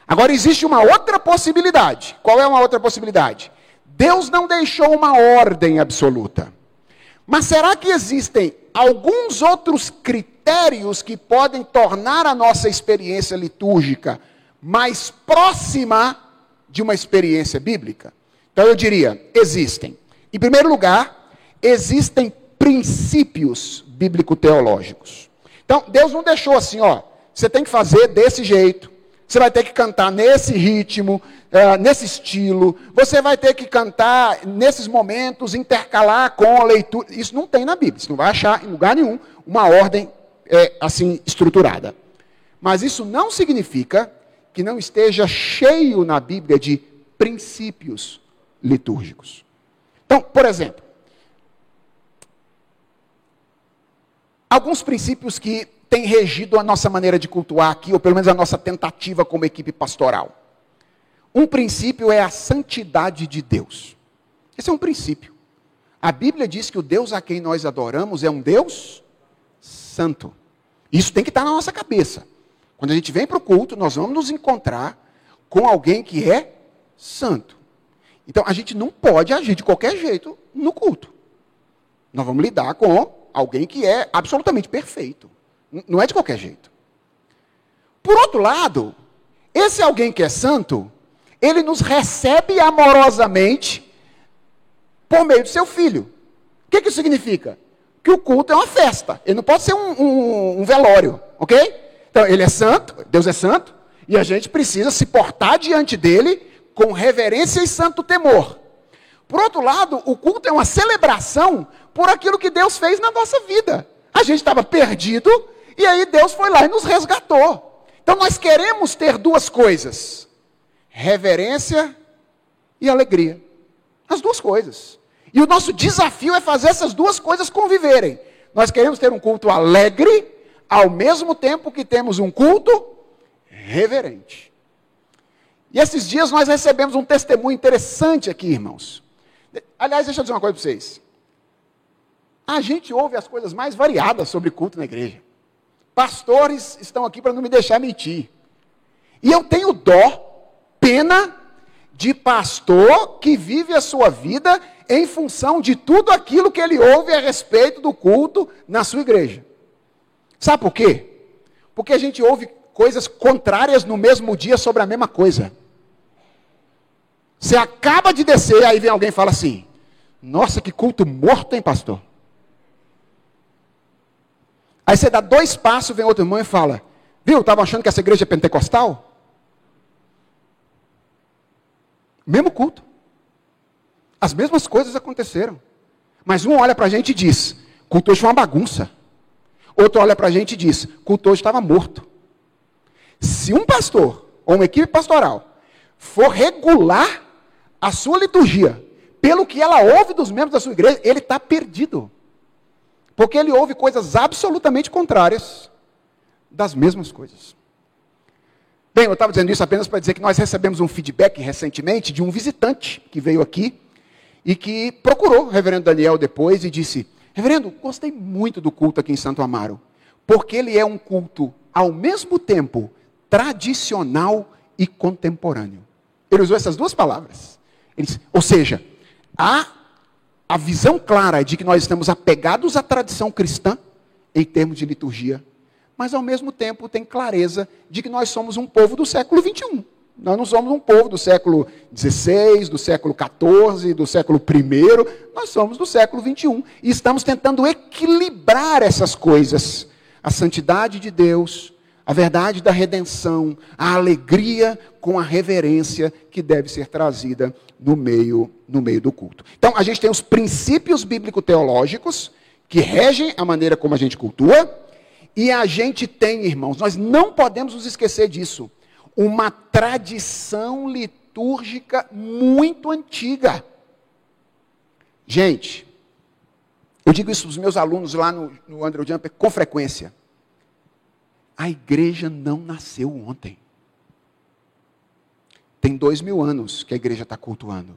Agora existe uma outra possibilidade. Qual é uma outra possibilidade? Deus não deixou uma ordem absoluta. Mas será que existem alguns outros critérios que podem tornar a nossa experiência litúrgica mais próxima de uma experiência bíblica? Então eu diria: existem. Em primeiro lugar, existem princípios bíblico-teológicos. Então, Deus não deixou assim, ó, você tem que fazer desse jeito, você vai ter que cantar nesse ritmo, uh, nesse estilo. Você vai ter que cantar nesses momentos, intercalar com a leitura. Isso não tem na Bíblia. Você não vai achar em lugar nenhum uma ordem é, assim estruturada. Mas isso não significa que não esteja cheio na Bíblia de princípios litúrgicos. Então, por exemplo, alguns princípios que tem regido a nossa maneira de cultuar aqui, ou pelo menos a nossa tentativa como equipe pastoral. Um princípio é a santidade de Deus. Esse é um princípio. A Bíblia diz que o Deus a quem nós adoramos é um Deus santo. Isso tem que estar na nossa cabeça. Quando a gente vem para o culto, nós vamos nos encontrar com alguém que é santo. Então a gente não pode agir de qualquer jeito no culto. Nós vamos lidar com alguém que é absolutamente perfeito. Não é de qualquer jeito. Por outro lado, esse alguém que é santo, ele nos recebe amorosamente por meio do seu filho. O que, que isso significa? Que o culto é uma festa. Ele não pode ser um, um, um velório, ok? Então, ele é santo, Deus é santo, e a gente precisa se portar diante dele com reverência e santo temor. Por outro lado, o culto é uma celebração por aquilo que Deus fez na nossa vida. A gente estava perdido e aí Deus foi lá e nos resgatou. Então nós queremos ter duas coisas: reverência e alegria. As duas coisas. E o nosso desafio é fazer essas duas coisas conviverem. Nós queremos ter um culto alegre, ao mesmo tempo que temos um culto reverente. E esses dias nós recebemos um testemunho interessante aqui, irmãos. Aliás, deixa eu dizer uma coisa para vocês. A gente ouve as coisas mais variadas sobre culto na igreja. Pastores estão aqui para não me deixar mentir. E eu tenho dó, pena de pastor que vive a sua vida em função de tudo aquilo que ele ouve a respeito do culto na sua igreja. Sabe por quê? Porque a gente ouve coisas contrárias no mesmo dia sobre a mesma coisa. Você acaba de descer, aí vem alguém e fala assim: Nossa, que culto morto, hein, pastor? Aí você dá dois passos, vem outro irmão e fala: Viu, estava achando que essa igreja é pentecostal? Mesmo culto. As mesmas coisas aconteceram. Mas um olha para a gente e diz: culto hoje foi uma bagunça. Outro olha para a gente e diz: culto hoje estava morto. Se um pastor ou uma equipe pastoral for regular a sua liturgia pelo que ela ouve dos membros da sua igreja, ele está perdido. Porque ele ouve coisas absolutamente contrárias das mesmas coisas. Bem, eu estava dizendo isso apenas para dizer que nós recebemos um feedback recentemente de um visitante que veio aqui e que procurou o reverendo Daniel depois e disse: Reverendo, gostei muito do culto aqui em Santo Amaro, porque ele é um culto ao mesmo tempo tradicional e contemporâneo. Ele usou essas duas palavras. Disse, ou seja, há a visão clara de que nós estamos apegados à tradição cristã em termos de liturgia, mas ao mesmo tempo tem clareza de que nós somos um povo do século 21. Nós não somos um povo do século XVI, do século XIV, do século I, nós somos do século XXI. E estamos tentando equilibrar essas coisas. A santidade de Deus, a verdade da redenção, a alegria com a reverência que deve ser trazida no meio, no meio do culto. Então, a gente tem os princípios bíblico-teológicos que regem a maneira como a gente cultua, e a gente tem, irmãos, nós não podemos nos esquecer disso, uma tradição litúrgica muito antiga. Gente, eu digo isso para os meus alunos lá no, no Andrew Jumper com frequência. A igreja não nasceu ontem. Tem dois mil anos que a igreja está cultuando.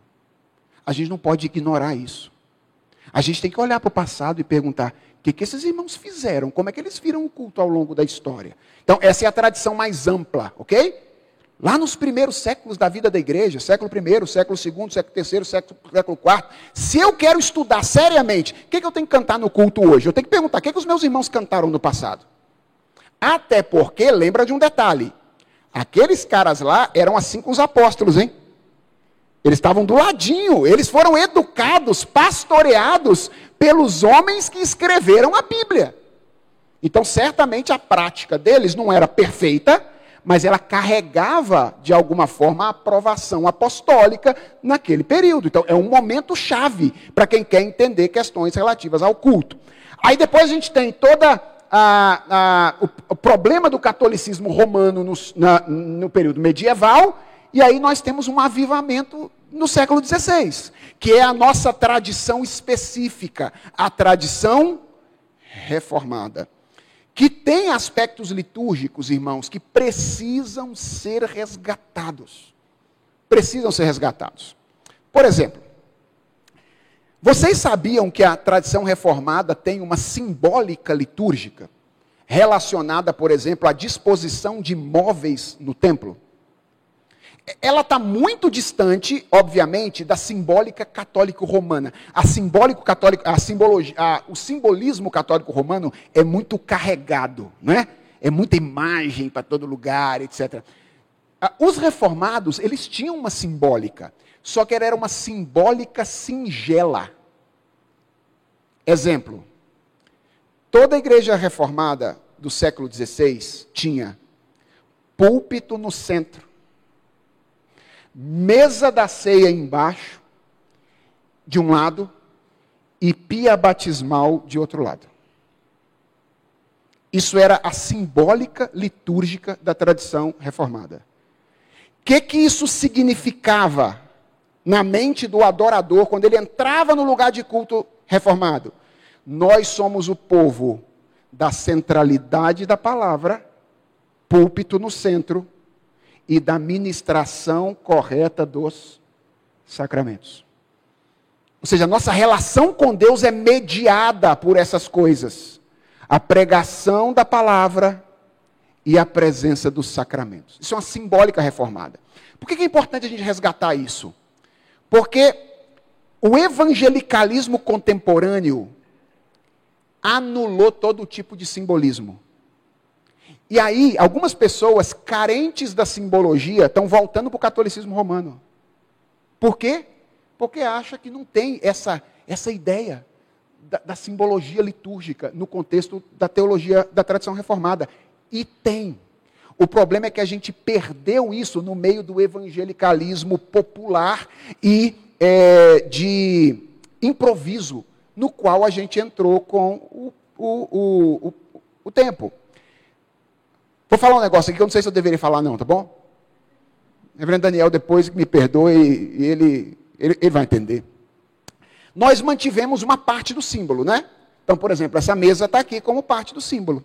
A gente não pode ignorar isso. A gente tem que olhar para o passado e perguntar: o que, que esses irmãos fizeram? Como é que eles viram o culto ao longo da história? Então, essa é a tradição mais ampla, ok? Lá nos primeiros séculos da vida da igreja, século I, século II, século III, século, IV, se eu quero estudar seriamente, o que, que eu tenho que cantar no culto hoje? Eu tenho que perguntar: o que, que os meus irmãos cantaram no passado? Até porque, lembra de um detalhe: aqueles caras lá eram assim com os apóstolos, hein? Eles estavam do ladinho, eles foram educados, pastoreados pelos homens que escreveram a Bíblia. Então, certamente a prática deles não era perfeita, mas ela carregava, de alguma forma, a aprovação apostólica naquele período. Então, é um momento chave para quem quer entender questões relativas ao culto. Aí depois a gente tem toda o, o, problema do catolicismo romano no, na, no período medieval, e aí nós temos um avivamento no século XVI, que é a nossa tradição específica, a tradição reformada, que tem aspectos litúrgicos, irmãos, que precisam ser resgatados. Precisam ser resgatados. Por exemplo, vocês sabiam que a tradição reformada tem uma simbólica litúrgica relacionada, por exemplo, à disposição de móveis no templo? Ela está muito distante, obviamente, da simbólica católico-romana. A simbólico católico, a simbologia, a, o simbolismo católico-romano é muito carregado, não é? Muita imagem para todo lugar, etc. Os reformados, eles tinham uma simbólica, só que era uma simbólica singela. Exemplo: toda a igreja reformada do século XVI tinha púlpito no centro mesa da ceia embaixo, de um lado, e pia batismal de outro lado. Isso era a simbólica litúrgica da tradição reformada. O que, que isso significava na mente do adorador quando ele entrava no lugar de culto reformado? Nós somos o povo da centralidade da palavra, púlpito no centro, e da ministração correta dos sacramentos. Ou seja, nossa relação com Deus é mediada por essas coisas: a pregação da palavra e a presença dos sacramentos. Isso é uma simbólica reformada. Por que é importante a gente resgatar isso? Porque o evangelicalismo contemporâneo anulou todo tipo de simbolismo. E aí, algumas pessoas carentes da simbologia estão voltando para o catolicismo romano. Por quê? Porque acha que não tem essa, essa ideia da, da simbologia litúrgica no contexto da teologia da tradição reformada. E tem. O problema é que a gente perdeu isso no meio do evangelicalismo popular e é, de improviso, no qual a gente entrou com o, o, o, o tempo. Vou falar um negócio aqui que eu não sei se eu deveria falar, não, tá bom? Reverendo Daniel, depois me perdoe, ele, ele, ele vai entender. Nós mantivemos uma parte do símbolo, né? Então, por exemplo, essa mesa está aqui como parte do símbolo.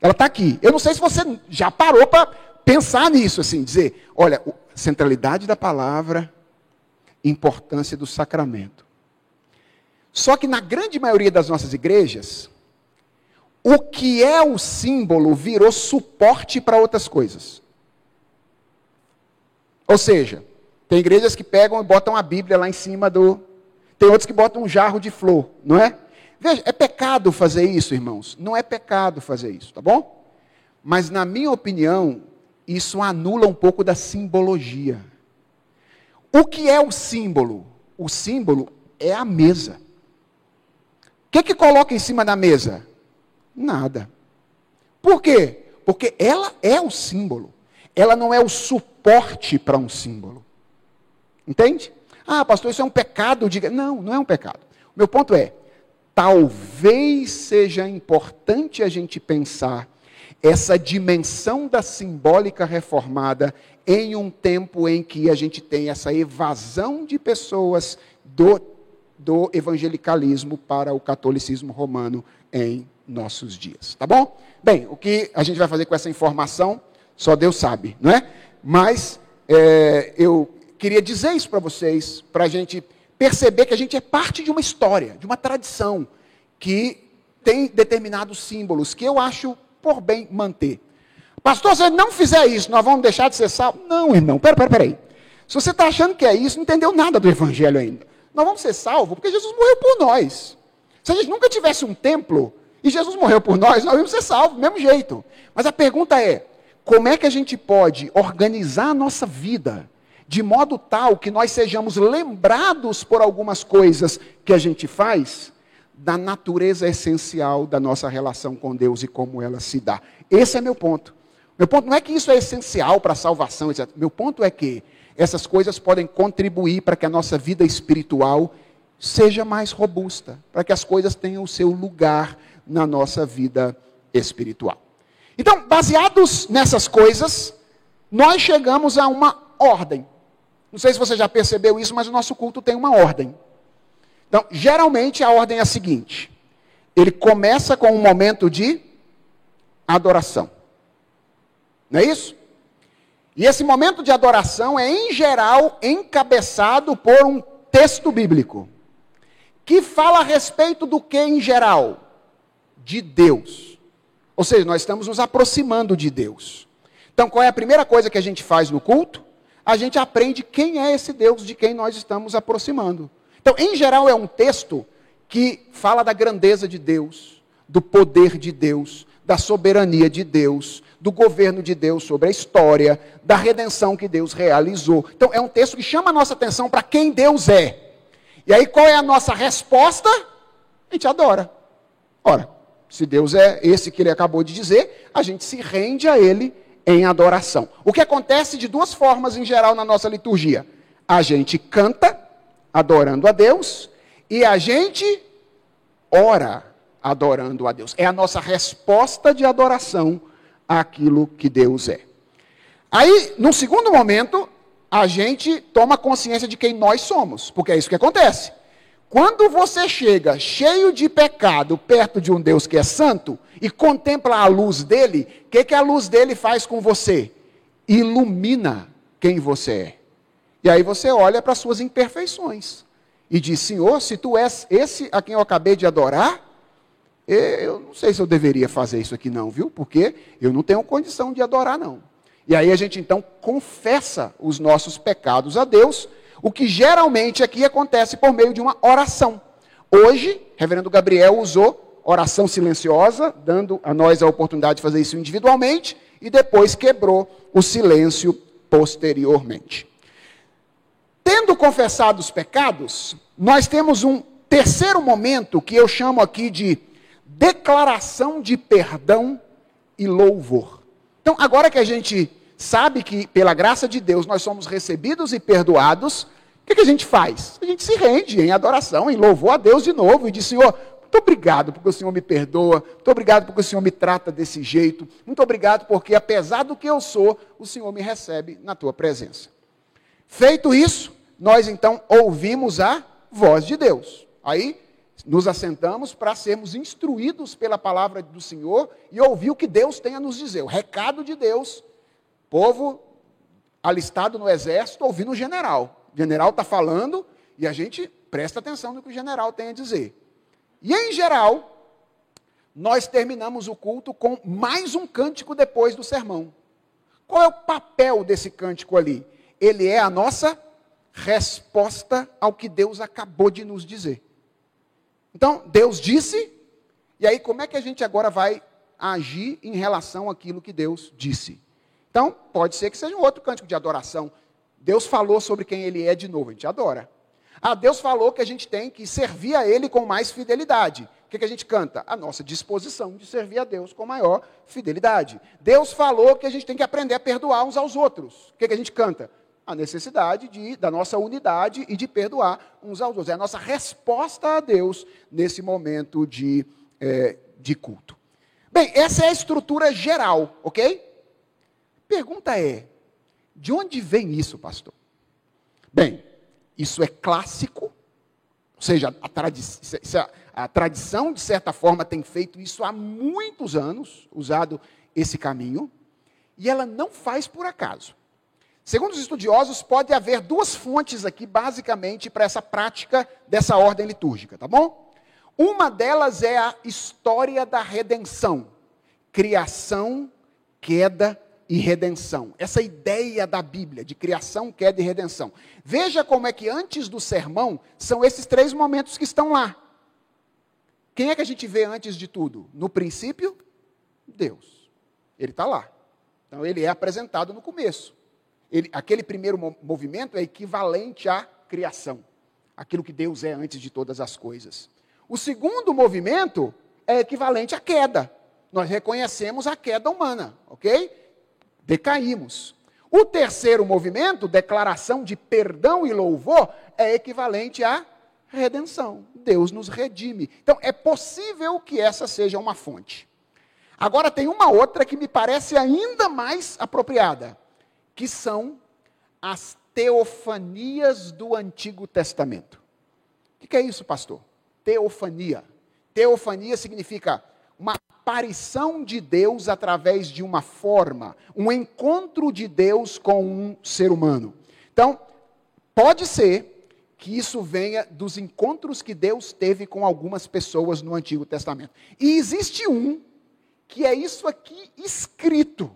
Ela está aqui. Eu não sei se você já parou para pensar nisso, assim, dizer, olha, centralidade da palavra, importância do sacramento. Só que na grande maioria das nossas igrejas, o que é o símbolo virou suporte para outras coisas. Ou seja, tem igrejas que pegam e botam a Bíblia lá em cima do. Tem outros que botam um jarro de flor, não é? Veja, é pecado fazer isso, irmãos. Não é pecado fazer isso, tá bom? Mas, na minha opinião, isso anula um pouco da simbologia. O que é o símbolo? O símbolo é a mesa. O que, que coloca em cima da mesa? Nada. Por quê? Porque ela é o símbolo. Ela não é o suporte para um símbolo. Entende? Ah, pastor, isso é um pecado. Diga. Não, não é um pecado. O meu ponto é: talvez seja importante a gente pensar essa dimensão da simbólica reformada em um tempo em que a gente tem essa evasão de pessoas do, do evangelicalismo para o catolicismo romano em nossos dias. Tá bom? Bem, o que a gente vai fazer com essa informação, só Deus sabe, não é? Mas é, eu queria dizer isso para vocês, para a gente perceber que a gente é parte de uma história, de uma tradição, que tem determinados símbolos que eu acho por bem manter. Pastor, se não fizer isso, nós vamos deixar de ser salvo? Não, irmão, pera, pera, pera aí. Se você está achando que é isso, não entendeu nada do Evangelho ainda. Nós vamos ser salvos porque Jesus morreu por nós. Se a gente nunca tivesse um templo, e Jesus morreu por nós, nós vamos ser salvos, do mesmo jeito. Mas a pergunta é: como é que a gente pode organizar a nossa vida de modo tal que nós sejamos lembrados por algumas coisas que a gente faz, da natureza essencial da nossa relação com Deus e como ela se dá? Esse é meu ponto. Meu ponto não é que isso é essencial para a salvação, etc. Meu ponto é que essas coisas podem contribuir para que a nossa vida espiritual seja mais robusta, para que as coisas tenham o seu lugar na nossa vida espiritual. Então, baseados nessas coisas, nós chegamos a uma ordem. Não sei se você já percebeu isso, mas o nosso culto tem uma ordem. Então, geralmente a ordem é a seguinte: ele começa com um momento de adoração. Não é isso? E esse momento de adoração é, em geral, encabeçado por um texto bíblico, que fala a respeito do que em geral? De Deus. Ou seja, nós estamos nos aproximando de Deus. Então, qual é a primeira coisa que a gente faz no culto? A gente aprende quem é esse Deus de quem nós estamos aproximando. Então, em geral, é um texto que fala da grandeza de Deus, do poder de Deus, da soberania de Deus, do governo de Deus sobre a história, da redenção que Deus realizou. Então, é um texto que chama a nossa atenção para quem Deus é. E aí, qual é a nossa resposta? A gente adora. Ora, se Deus é esse que ele acabou de dizer, a gente se rende a ele em adoração. O que acontece de duas formas em geral na nossa liturgia? A gente canta adorando a Deus e a gente ora adorando a Deus. É a nossa resposta de adoração àquilo que Deus é. Aí, no segundo momento, a gente toma consciência de quem nós somos, porque é isso que acontece. Quando você chega cheio de pecado perto de um Deus que é santo e contempla a luz dele, o que, que a luz dele faz com você? Ilumina quem você é. E aí você olha para suas imperfeições e diz: Senhor, se tu és esse a quem eu acabei de adorar, eu não sei se eu deveria fazer isso aqui, não, viu? Porque eu não tenho condição de adorar, não. E aí a gente então confessa os nossos pecados a Deus, o que geralmente aqui acontece por meio de uma oração. Hoje, reverendo Gabriel usou oração silenciosa, dando a nós a oportunidade de fazer isso individualmente, e depois quebrou o silêncio posteriormente. Tendo confessado os pecados, nós temos um terceiro momento que eu chamo aqui de declaração de perdão e louvor. Então, agora que a gente sabe que, pela graça de Deus, nós somos recebidos e perdoados, o que, que a gente faz? A gente se rende em adoração, em louvor a Deus de novo e diz: Senhor, muito obrigado porque o Senhor me perdoa, muito obrigado porque o Senhor me trata desse jeito, muito obrigado porque, apesar do que eu sou, o Senhor me recebe na tua presença. Feito isso, nós então ouvimos a voz de Deus. Aí nos assentamos para sermos instruídos pela palavra do Senhor e ouvir o que Deus tem a nos dizer. O recado de Deus, povo alistado no exército, ouvindo o general. O general está falando e a gente presta atenção no que o general tem a dizer. E em geral, nós terminamos o culto com mais um cântico depois do sermão. Qual é o papel desse cântico ali? Ele é a nossa resposta ao que Deus acabou de nos dizer. Então, Deus disse, e aí como é que a gente agora vai agir em relação àquilo que Deus disse? Então, pode ser que seja um outro cântico de adoração. Deus falou sobre quem Ele é de novo, a gente adora. Ah, Deus falou que a gente tem que servir a Ele com mais fidelidade. O que, que a gente canta? A nossa disposição de servir a Deus com maior fidelidade. Deus falou que a gente tem que aprender a perdoar uns aos outros. O que, que a gente canta? a necessidade de, da nossa unidade e de perdoar uns aos outros. É a nossa resposta a Deus nesse momento de, é, de culto. Bem, essa é a estrutura geral, ok? Pergunta é: de onde vem isso, pastor? Bem, isso é clássico, ou seja, a, tradi a tradição, de certa forma, tem feito isso há muitos anos, usado esse caminho, e ela não faz por acaso. Segundo os estudiosos, pode haver duas fontes aqui, basicamente, para essa prática dessa ordem litúrgica, tá bom? Uma delas é a história da redenção. Criação, queda e redenção. Essa ideia da Bíblia de criação, queda e redenção. Veja como é que antes do sermão são esses três momentos que estão lá. Quem é que a gente vê antes de tudo? No princípio, Deus. Ele está lá. Então ele é apresentado no começo. Ele, aquele primeiro movimento é equivalente à criação, aquilo que Deus é antes de todas as coisas. O segundo movimento é equivalente à queda. Nós reconhecemos a queda humana, ok? Decaímos. O terceiro movimento, declaração de perdão e louvor, é equivalente à redenção. Deus nos redime. Então, é possível que essa seja uma fonte. Agora, tem uma outra que me parece ainda mais apropriada que são as teofanias do Antigo Testamento. O que é isso, pastor? Teofania. Teofania significa uma aparição de Deus através de uma forma, um encontro de Deus com um ser humano. Então, pode ser que isso venha dos encontros que Deus teve com algumas pessoas no Antigo Testamento. E existe um que é isso aqui escrito.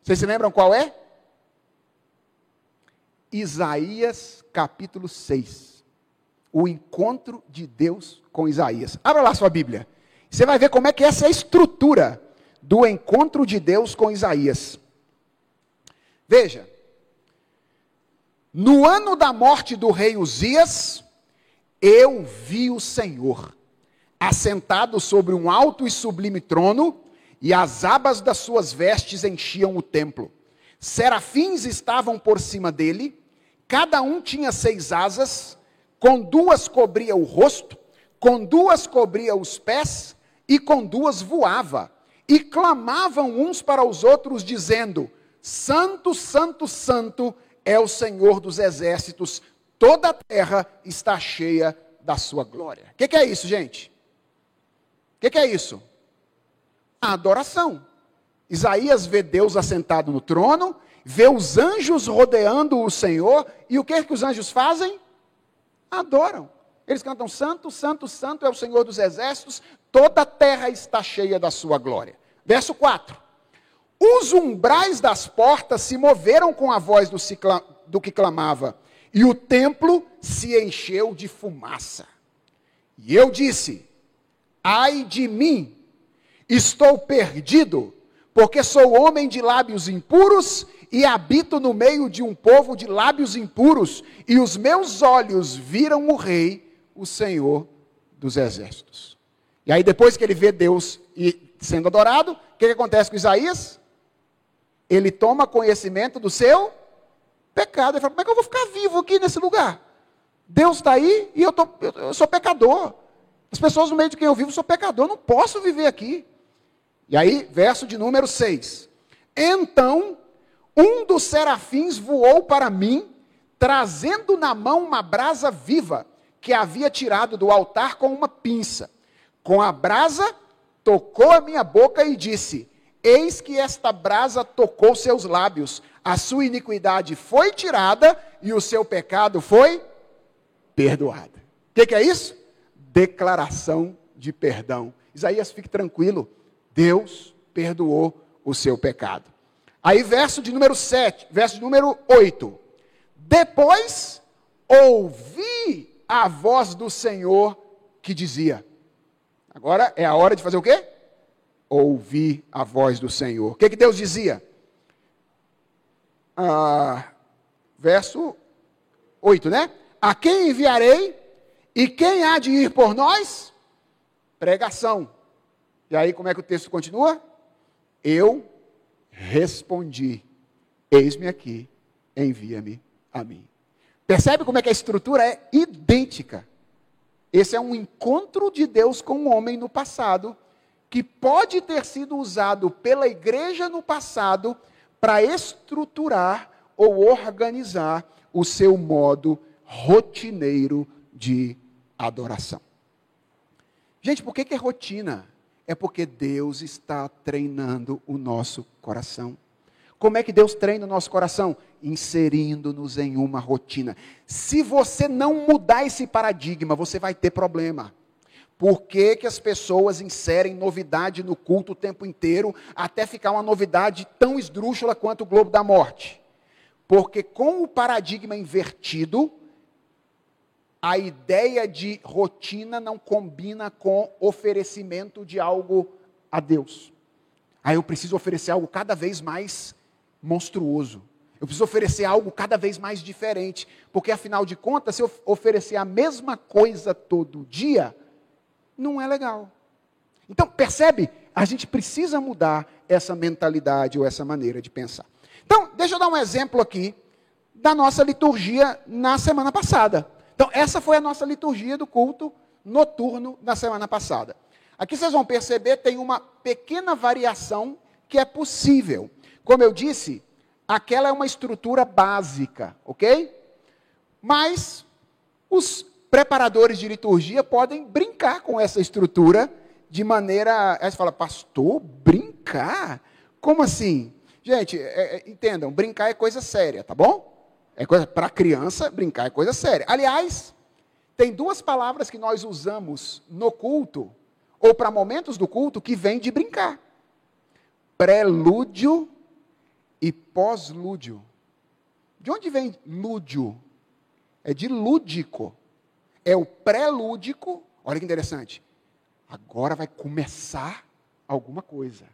Vocês se lembram qual é? Isaías capítulo 6. O encontro de Deus com Isaías. Abra lá sua Bíblia. Você vai ver como é que essa é a estrutura do encontro de Deus com Isaías. Veja, no ano da morte do rei Uzias, eu vi o Senhor assentado sobre um alto e sublime trono, e as abas das suas vestes enchiam o templo. Serafins estavam por cima dele, cada um tinha seis asas, com duas cobria o rosto, com duas cobria os pés, e com duas voava. E clamavam uns para os outros, dizendo: Santo, Santo, Santo é o Senhor dos exércitos, toda a terra está cheia da sua glória. O que, que, é isso, gente? O que, que é isso? A adoração. Isaías vê Deus assentado no trono, vê os anjos rodeando o Senhor, e o que, que os anjos fazem? Adoram. Eles cantam: Santo, Santo, Santo é o Senhor dos exércitos, toda a terra está cheia da sua glória. Verso 4. Os umbrais das portas se moveram com a voz do, do que clamava, e o templo se encheu de fumaça. E eu disse: Ai de mim, estou perdido, porque sou homem de lábios impuros e habito no meio de um povo de lábios impuros, e os meus olhos viram o Rei, o Senhor dos Exércitos. E aí, depois que ele vê Deus sendo adorado, o que, que acontece com Isaías? ele toma conhecimento do seu pecado. Ele fala: como é que eu vou ficar vivo aqui nesse lugar? Deus está aí e eu, tô, eu, sou pecador. As pessoas no meio de quem eu vivo sou pecador, eu não posso viver aqui. E aí, verso de número 6. Então, um dos serafins voou para mim, trazendo na mão uma brasa viva, que havia tirado do altar com uma pinça. Com a brasa, tocou a minha boca e disse: Eis que esta brasa tocou seus lábios, a sua iniquidade foi tirada e o seu pecado foi perdoado. O que, que é isso? Declaração de perdão. Isaías, fique tranquilo, Deus perdoou o seu pecado. Aí, verso de número 7, verso de número 8. Depois ouvi a voz do Senhor que dizia. Agora é a hora de fazer o quê? ouvir a voz do Senhor. O que, que Deus dizia? Ah, verso 8, né? A quem enviarei e quem há de ir por nós? Pregação. E aí, como é que o texto continua? Eu respondi: Eis-me aqui, envia-me a mim. Percebe como é que a estrutura é idêntica? Esse é um encontro de Deus com o homem no passado que pode ter sido usado pela igreja no passado para estruturar ou organizar o seu modo rotineiro de adoração. Gente, por que, que é rotina? É porque Deus está treinando o nosso coração. Como é que Deus treina o nosso coração? Inserindo-nos em uma rotina. Se você não mudar esse paradigma, você vai ter problema. Por que, que as pessoas inserem novidade no culto o tempo inteiro, até ficar uma novidade tão esdrúxula quanto o Globo da Morte? Porque com o paradigma invertido, a ideia de rotina não combina com oferecimento de algo a Deus. Aí eu preciso oferecer algo cada vez mais monstruoso. Eu preciso oferecer algo cada vez mais diferente. Porque afinal de contas, se eu oferecer a mesma coisa todo dia, não é legal. Então, percebe? A gente precisa mudar essa mentalidade ou essa maneira de pensar. Então, deixa eu dar um exemplo aqui da nossa liturgia na semana passada. Então, essa foi a nossa liturgia do culto noturno na semana passada. Aqui vocês vão perceber, tem uma pequena variação que é possível. Como eu disse, aquela é uma estrutura básica, ok? Mas os preparadores de liturgia podem brincar com essa estrutura de maneira. Aí você fala, pastor, brincar? Como assim? Gente, é, é, entendam, brincar é coisa séria, tá bom? É coisa para criança, brincar é coisa séria. Aliás, tem duas palavras que nós usamos no culto ou para momentos do culto que vêm de brincar: prelúdio e pós-lúdio. De onde vem lúdio? É de lúdico. É o prelúdico. Olha que interessante. Agora vai começar alguma coisa.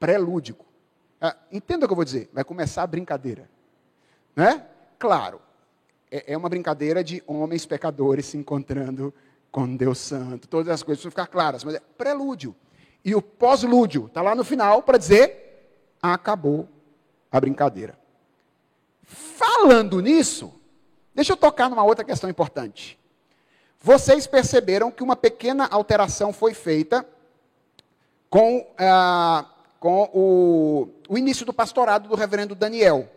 Prelúdico. Ah, entenda o que eu vou dizer. Vai começar a brincadeira. Né? Claro, é, é uma brincadeira de homens pecadores se encontrando com Deus Santo. Todas as coisas precisam ficar claras, mas é prelúdio. E o pós-lúdio está lá no final para dizer: acabou a brincadeira. Falando nisso, deixa eu tocar numa outra questão importante. Vocês perceberam que uma pequena alteração foi feita com, ah, com o, o início do pastorado do reverendo Daniel.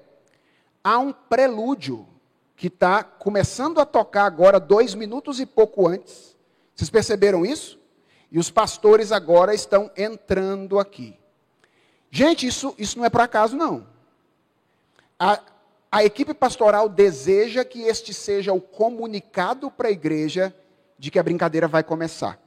Há um prelúdio que está começando a tocar agora, dois minutos e pouco antes. Vocês perceberam isso? E os pastores agora estão entrando aqui. Gente, isso, isso não é por acaso, não. A, a equipe pastoral deseja que este seja o comunicado para a igreja de que a brincadeira vai começar.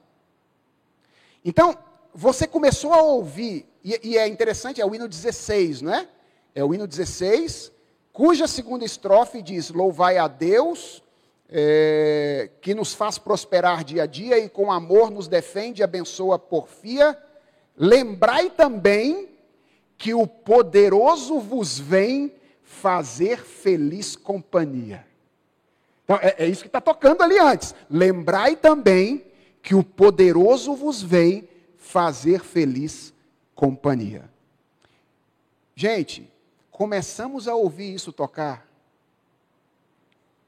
Então, você começou a ouvir, e, e é interessante, é o hino 16, não é? É o hino 16, cuja segunda estrofe diz: Louvai a Deus, é, que nos faz prosperar dia a dia e com amor nos defende abençoa porfia. Lembrai também que o poderoso vos vem fazer feliz companhia. Então, é, é isso que está tocando ali antes. Lembrai também que o poderoso vos vem fazer feliz companhia. Gente, começamos a ouvir isso tocar,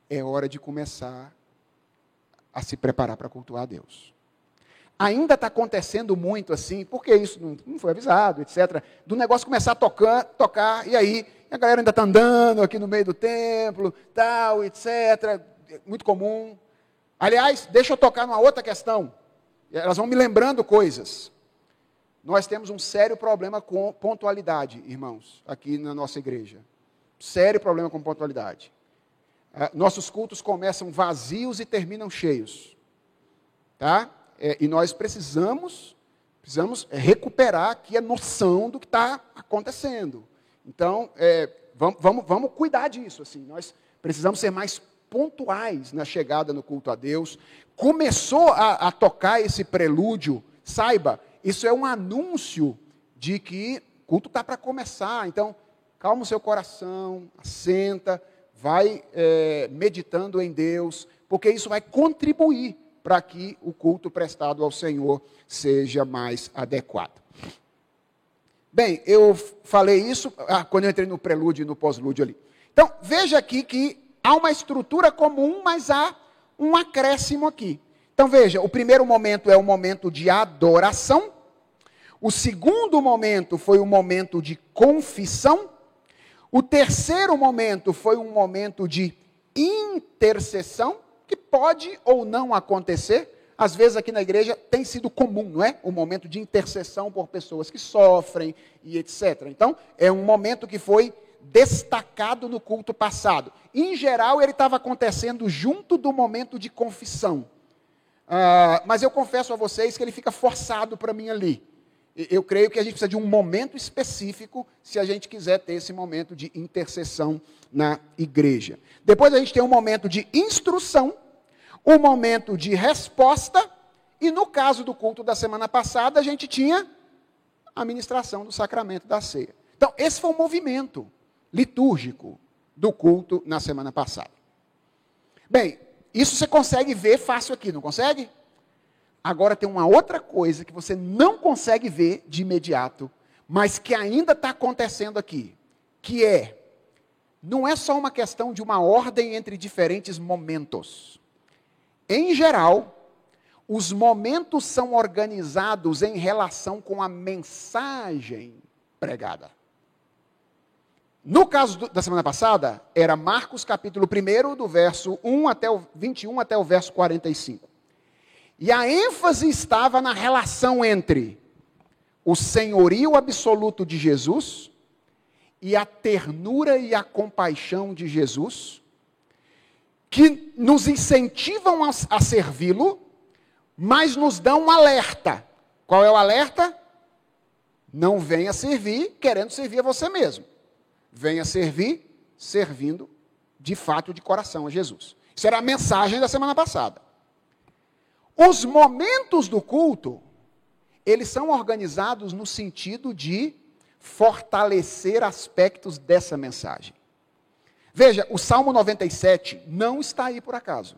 é hora de começar a se preparar para cultuar a Deus. Ainda está acontecendo muito assim, porque isso não, não, foi avisado, etc. Do negócio começar a tocar, tocar e aí a galera ainda está andando aqui no meio do templo, tal, etc. Muito comum. Aliás, deixa eu tocar numa outra questão. Elas vão me lembrando coisas. Nós temos um sério problema com pontualidade, irmãos, aqui na nossa igreja. Sério problema com pontualidade. Ah, nossos cultos começam vazios e terminam cheios. Tá? É, e nós precisamos, precisamos recuperar aqui a noção do que está acontecendo. Então, é, vamos, vamos, vamos cuidar disso. Assim. Nós precisamos ser mais pontuais na chegada no culto a Deus. Começou a, a tocar esse prelúdio, saiba, isso é um anúncio de que o culto está para começar. Então, calma o seu coração, assenta, vai é, meditando em Deus, porque isso vai contribuir para que o culto prestado ao Senhor seja mais adequado. Bem, eu falei isso ah, quando eu entrei no prelúdio e no pós-lúdio ali. Então, veja aqui que há uma estrutura comum, mas há um acréscimo aqui. Então, veja, o primeiro momento é o momento de adoração, o segundo momento foi um momento de confissão. O terceiro momento foi um momento de intercessão, pode ou não acontecer. Às vezes aqui na igreja tem sido comum, não é? O momento de intercessão por pessoas que sofrem e etc. Então, é um momento que foi destacado no culto passado. Em geral, ele estava acontecendo junto do momento de confissão. Uh, mas eu confesso a vocês que ele fica forçado para mim ali eu creio que a gente precisa de um momento específico se a gente quiser ter esse momento de intercessão na igreja. Depois a gente tem um momento de instrução, um momento de resposta, e no caso do culto da semana passada, a gente tinha a ministração do sacramento da ceia. Então, esse foi o movimento litúrgico do culto na semana passada. Bem, isso você consegue ver fácil aqui, não consegue? Agora tem uma outra coisa que você não consegue ver de imediato, mas que ainda está acontecendo aqui, que é não é só uma questão de uma ordem entre diferentes momentos. Em geral, os momentos são organizados em relação com a mensagem pregada. No caso do, da semana passada, era Marcos capítulo 1, do verso 1 até o 21 até o verso 45. E a ênfase estava na relação entre o senhorio absoluto de Jesus e a ternura e a compaixão de Jesus, que nos incentivam a, a servi-lo, mas nos dão um alerta. Qual é o alerta? Não venha servir querendo servir a você mesmo. Venha servir servindo de fato de coração a Jesus. Isso era a mensagem da semana passada. Os momentos do culto, eles são organizados no sentido de fortalecer aspectos dessa mensagem. Veja, o Salmo 97 não está aí por acaso.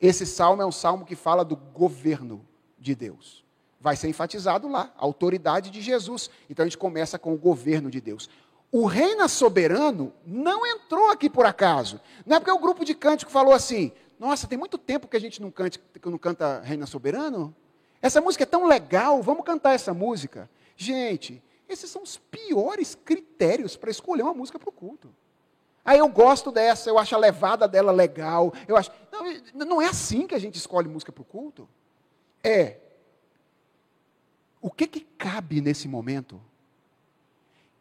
Esse salmo é um salmo que fala do governo de Deus. Vai ser enfatizado lá, a autoridade de Jesus. Então a gente começa com o governo de Deus. O reino soberano não entrou aqui por acaso. Não é porque o grupo de cântico falou assim: nossa, tem muito tempo que a gente não, cante, não canta Reina Soberano. Essa música é tão legal, vamos cantar essa música. Gente, esses são os piores critérios para escolher uma música para o culto. Aí eu gosto dessa, eu acho a levada dela legal. Eu acho. Não, não é assim que a gente escolhe música para o culto. É. O que, que cabe nesse momento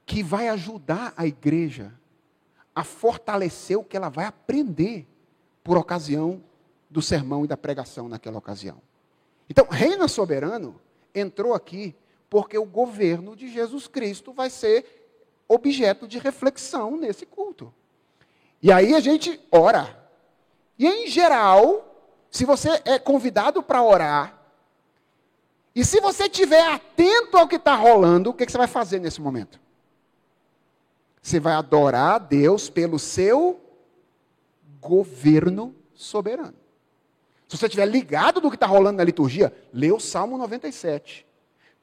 que vai ajudar a igreja a fortalecer o que ela vai aprender por ocasião do sermão e da pregação naquela ocasião. Então, reina soberano entrou aqui porque o governo de Jesus Cristo vai ser objeto de reflexão nesse culto. E aí a gente ora. E em geral, se você é convidado para orar, e se você estiver atento ao que está rolando, o que, que você vai fazer nesse momento? Você vai adorar a Deus pelo seu governo soberano. Se você estiver ligado do que está rolando na liturgia, lê o Salmo 97.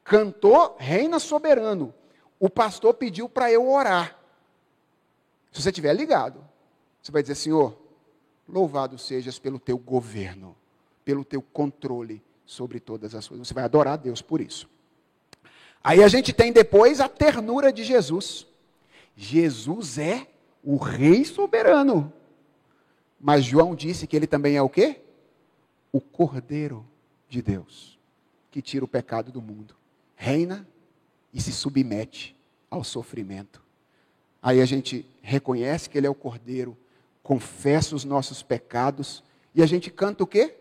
Cantou Reina Soberano. O pastor pediu para eu orar. Se você estiver ligado, você vai dizer, Senhor, louvado sejas pelo teu governo, pelo teu controle sobre todas as coisas. Você vai adorar a Deus por isso. Aí a gente tem depois a ternura de Jesus. Jesus é o rei soberano. Mas João disse que ele também é o quê? O Cordeiro de Deus, que tira o pecado do mundo. Reina e se submete ao sofrimento. Aí a gente reconhece que ele é o Cordeiro, confessa os nossos pecados e a gente canta o quê?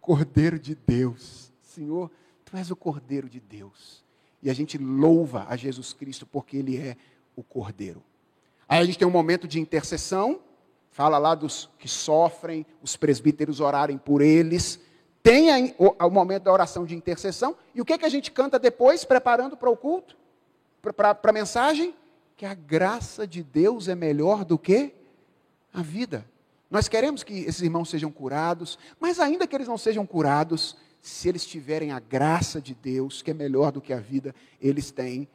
Cordeiro de Deus. Senhor, tu és o Cordeiro de Deus. E a gente louva a Jesus Cristo porque ele é o Cordeiro. Aí a gente tem um momento de intercessão, fala lá dos que sofrem, os presbíteros orarem por eles. Tem o, momento da oração de intercessão. E o que, que a gente canta depois, preparando para o culto? Para a mensagem? Que a graça de Deus é melhor do que a vida. Nós queremos que esses irmãos sejam curados, mas ainda que eles não sejam curados, se eles tiverem a graça de Deus, que é melhor do que a vida, eles têm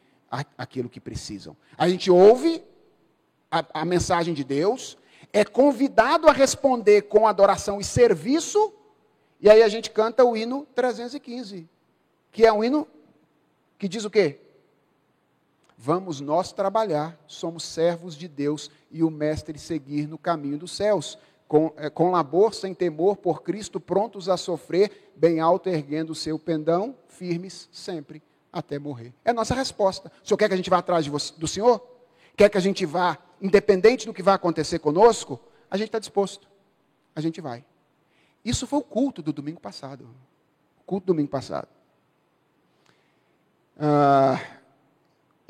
aquilo que precisam. A gente ouve a, a mensagem de Deus, é convidado a responder com adoração e serviço, e aí a gente canta o hino 315, que é um hino que diz o quê? Vamos nós trabalhar, somos servos de Deus e o Mestre seguir no caminho dos céus, com, é, com labor, sem temor, por Cristo, prontos a sofrer, bem alto erguendo o seu pendão, firmes sempre até morrer. É a nossa resposta. O Senhor quer que a gente vá atrás você, do Senhor? Quer que a gente vá, independente do que vai acontecer conosco? A gente está disposto. A gente vai. Isso foi o culto do domingo passado. O culto do domingo passado. Ah,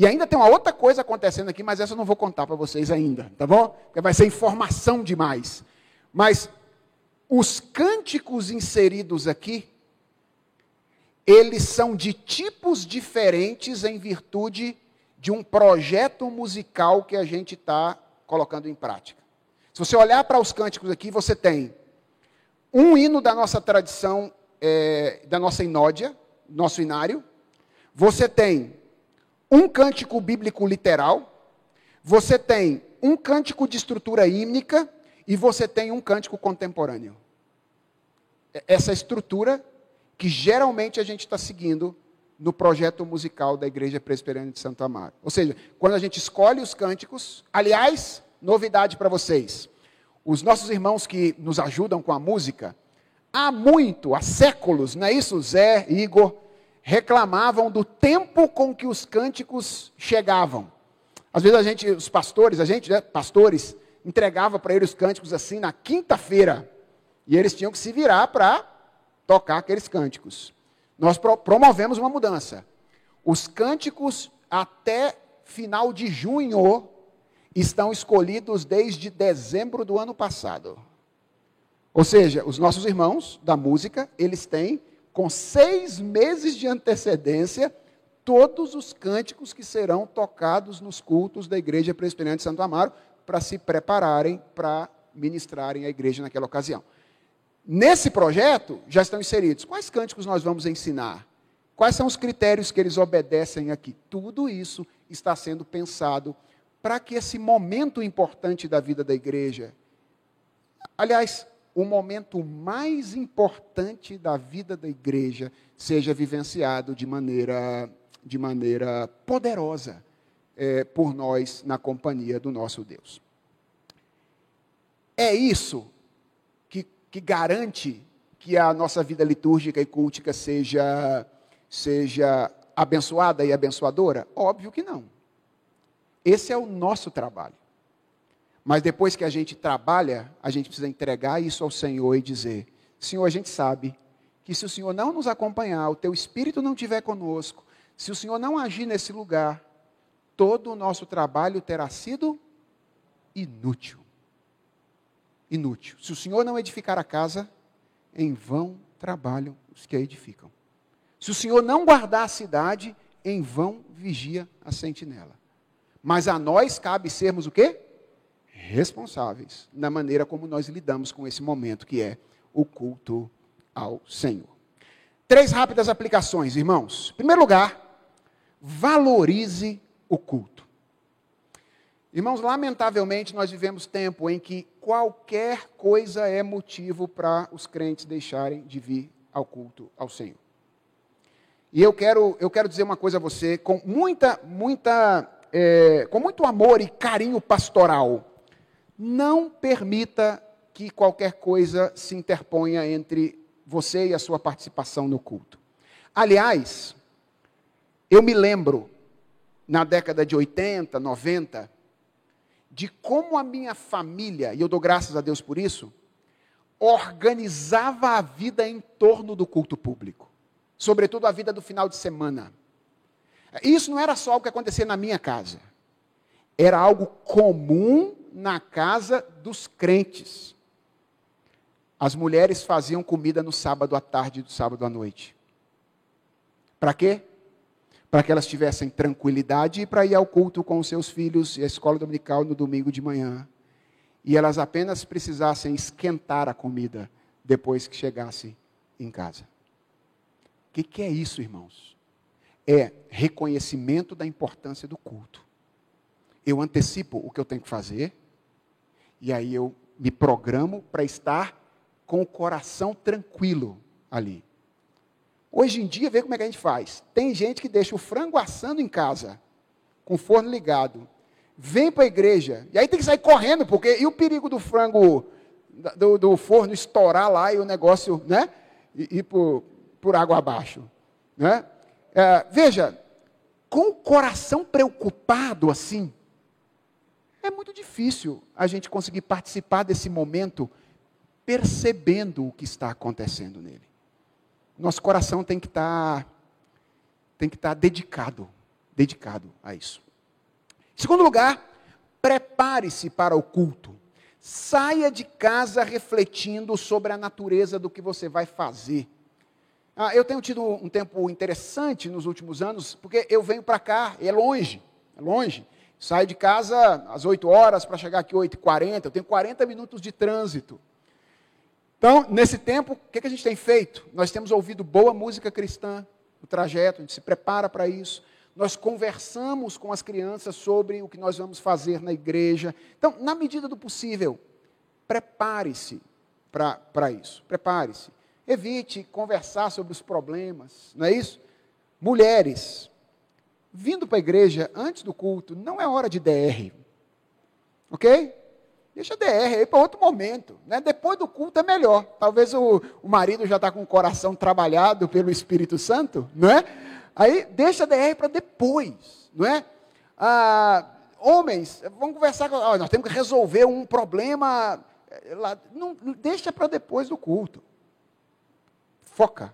e ainda tem uma outra coisa acontecendo aqui, mas essa eu não vou contar para vocês ainda, tá bom? Porque vai ser informação demais. Mas os cânticos inseridos aqui eles são de tipos diferentes em virtude de um projeto musical que a gente está colocando em prática. Se você olhar para os cânticos aqui, você tem um hino da nossa tradição, é, da nossa inódia, nosso inário. Você tem um cântico bíblico literal. Você tem um cântico de estrutura hímnica. E você tem um cântico contemporâneo. Essa estrutura que geralmente a gente está seguindo no projeto musical da Igreja Presbiteriana de Santo Amaro. Ou seja, quando a gente escolhe os cânticos, aliás, novidade para vocês. Os nossos irmãos que nos ajudam com a música, há muito, há séculos, não é isso, Zé, Igor, reclamavam do tempo com que os cânticos chegavam. Às vezes a gente, os pastores, a gente, né, pastores, entregava para eles os cânticos assim na quinta-feira. E eles tinham que se virar para tocar aqueles cânticos. Nós pro promovemos uma mudança. Os cânticos até final de junho estão escolhidos desde dezembro do ano passado. Ou seja, os nossos irmãos da música, eles têm, com seis meses de antecedência, todos os cânticos que serão tocados nos cultos da Igreja Presbiteriana de Santo Amaro, para se prepararem para ministrarem a igreja naquela ocasião. Nesse projeto já estão inseridos quais cânticos nós vamos ensinar, quais são os critérios que eles obedecem aqui. Tudo isso está sendo pensado para que esse momento importante da vida da igreja, aliás, o momento mais importante da vida da igreja seja vivenciado de maneira, de maneira poderosa é, por nós na companhia do nosso Deus. É isso que, que garante que a nossa vida litúrgica e cultica seja, seja abençoada e abençoadora? Óbvio que não. Esse é o nosso trabalho. Mas depois que a gente trabalha, a gente precisa entregar isso ao Senhor e dizer: Senhor, a gente sabe que se o Senhor não nos acompanhar, o teu espírito não estiver conosco, se o Senhor não agir nesse lugar, todo o nosso trabalho terá sido inútil. Inútil. Se o Senhor não edificar a casa, em vão trabalham os que a edificam. Se o Senhor não guardar a cidade, em vão vigia a sentinela. Mas a nós cabe sermos o quê? Responsáveis na maneira como nós lidamos com esse momento que é o culto ao Senhor. Três rápidas aplicações, irmãos. Em primeiro lugar, valorize o culto. Irmãos, lamentavelmente nós vivemos tempo em que qualquer coisa é motivo para os crentes deixarem de vir ao culto ao Senhor. E eu quero, eu quero dizer uma coisa a você com muita, muita é, com muito amor e carinho pastoral, não permita que qualquer coisa se interponha entre você e a sua participação no culto. Aliás, eu me lembro, na década de 80, 90, de como a minha família, e eu dou graças a Deus por isso, organizava a vida em torno do culto público, sobretudo a vida do final de semana. Isso não era só o que acontecia na minha casa. Era algo comum na casa dos crentes. As mulheres faziam comida no sábado à tarde e no sábado à noite. Para quê? Para que elas tivessem tranquilidade para ir ao culto com os seus filhos e à escola dominical no domingo de manhã. E elas apenas precisassem esquentar a comida depois que chegassem em casa. O que, que é isso, irmãos? é reconhecimento da importância do culto. Eu antecipo o que eu tenho que fazer, e aí eu me programo para estar com o coração tranquilo ali. Hoje em dia, vê como é que a gente faz. Tem gente que deixa o frango assando em casa, com o forno ligado, vem para a igreja, e aí tem que sair correndo, porque e o perigo do frango, do, do forno estourar lá e o negócio, né? Ir por, por água abaixo. Né? É, veja, com o coração preocupado assim, é muito difícil a gente conseguir participar desse momento percebendo o que está acontecendo nele. Nosso coração tem que estar tá, tem que estar tá dedicado, dedicado a isso. Segundo lugar, prepare-se para o culto. Saia de casa refletindo sobre a natureza do que você vai fazer. Ah, eu tenho tido um tempo interessante nos últimos anos, porque eu venho para cá, é longe, é longe. Saio de casa às 8 horas para chegar aqui 8h40, eu tenho 40 minutos de trânsito. Então, nesse tempo, o que, que a gente tem feito? Nós temos ouvido boa música cristã no trajeto, a gente se prepara para isso. Nós conversamos com as crianças sobre o que nós vamos fazer na igreja. Então, na medida do possível, prepare-se para isso. Prepare-se. Evite conversar sobre os problemas, não é isso? Mulheres, vindo para a igreja antes do culto, não é hora de DR. Ok? Deixa a DR aí para outro momento. Né? Depois do culto é melhor. Talvez o, o marido já está com o coração trabalhado pelo Espírito Santo, não é? Aí deixa a DR para depois, não é? Ah, homens, vamos conversar com. nós temos que resolver um problema. Eh, lá, não, deixa para depois do culto. Foca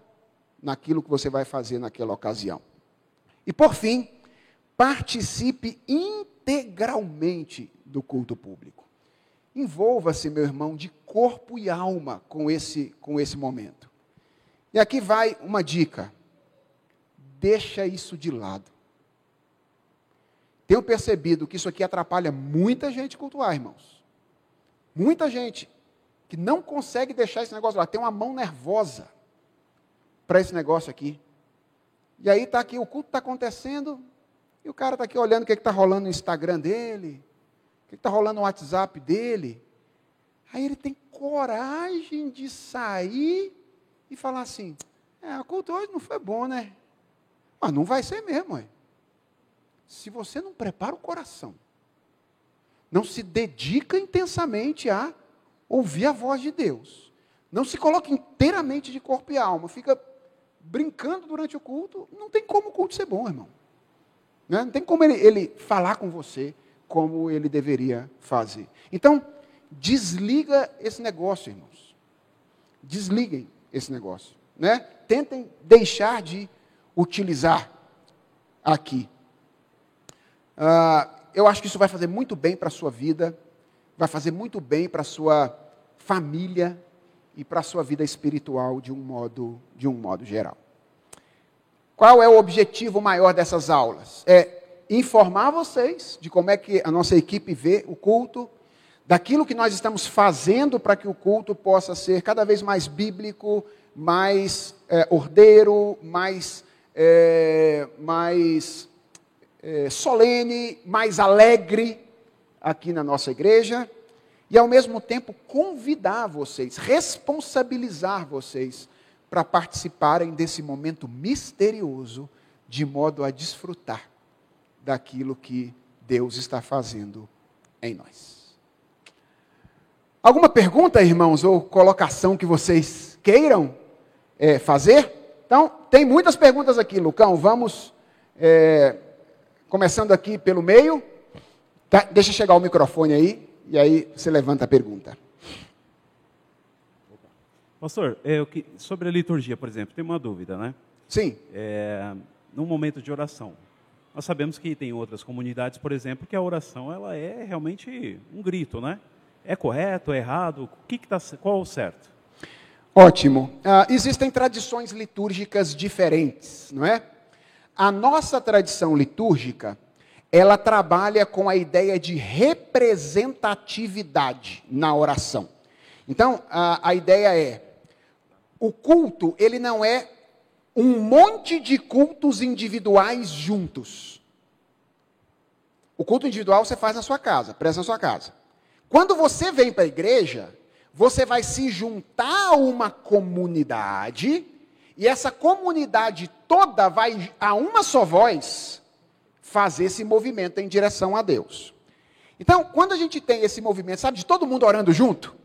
naquilo que você vai fazer naquela ocasião. E por fim, participe integralmente do culto público. Envolva-se, meu irmão, de corpo e alma com esse, com esse momento. E aqui vai uma dica. Deixa isso de lado. Tenho percebido que isso aqui atrapalha muita gente cultuar, irmãos. Muita gente que não consegue deixar esse negócio lá, tem uma mão nervosa para esse negócio aqui. E aí está aqui, o culto está acontecendo, e o cara está aqui olhando o que está rolando no Instagram dele, o que está rolando no WhatsApp dele. Aí ele tem coragem de sair e falar assim: é, o culto hoje não foi bom, né? Mas não vai ser mesmo, é. Se você não prepara o coração, não se dedica intensamente a ouvir a voz de Deus, não se coloca inteiramente de corpo e alma, fica brincando durante o culto, não tem como o culto ser bom, irmão. Né? Não tem como ele, ele falar com você como ele deveria fazer. Então, desliga esse negócio, irmãos. Desliguem esse negócio. Né? Tentem deixar de utilizar aqui. Uh, eu acho que isso vai fazer muito bem para a sua vida, vai fazer muito bem para a sua família e para a sua vida espiritual de um modo, de um modo geral. Qual é o objetivo maior dessas aulas? É informar vocês de como é que a nossa equipe vê o culto, daquilo que nós estamos fazendo para que o culto possa ser cada vez mais bíblico, mais é, ordeiro, mais, é, mais é, solene, mais alegre aqui na nossa igreja. E ao mesmo tempo convidar vocês, responsabilizar vocês para participarem desse momento misterioso, de modo a desfrutar daquilo que Deus está fazendo em nós. Alguma pergunta, irmãos, ou colocação que vocês queiram é, fazer? Então, tem muitas perguntas aqui, Lucão. Vamos, é, começando aqui pelo meio. Tá, deixa chegar o microfone aí, e aí você levanta a pergunta. Pastor, é, sobre a liturgia, por exemplo, tem uma dúvida, né? Sim. É, no momento de oração, nós sabemos que tem outras comunidades, por exemplo, que a oração ela é realmente um grito, né? É correto, é errado? O que, que tá, qual é o certo? Ótimo. Uh, existem tradições litúrgicas diferentes, não é? A nossa tradição litúrgica, ela trabalha com a ideia de representatividade na oração. Então, a, a ideia é, o culto, ele não é um monte de cultos individuais juntos. O culto individual você faz na sua casa, presta na sua casa. Quando você vem para a igreja, você vai se juntar a uma comunidade, e essa comunidade toda vai, a uma só voz, fazer esse movimento em direção a Deus. Então, quando a gente tem esse movimento, sabe, de todo mundo orando junto,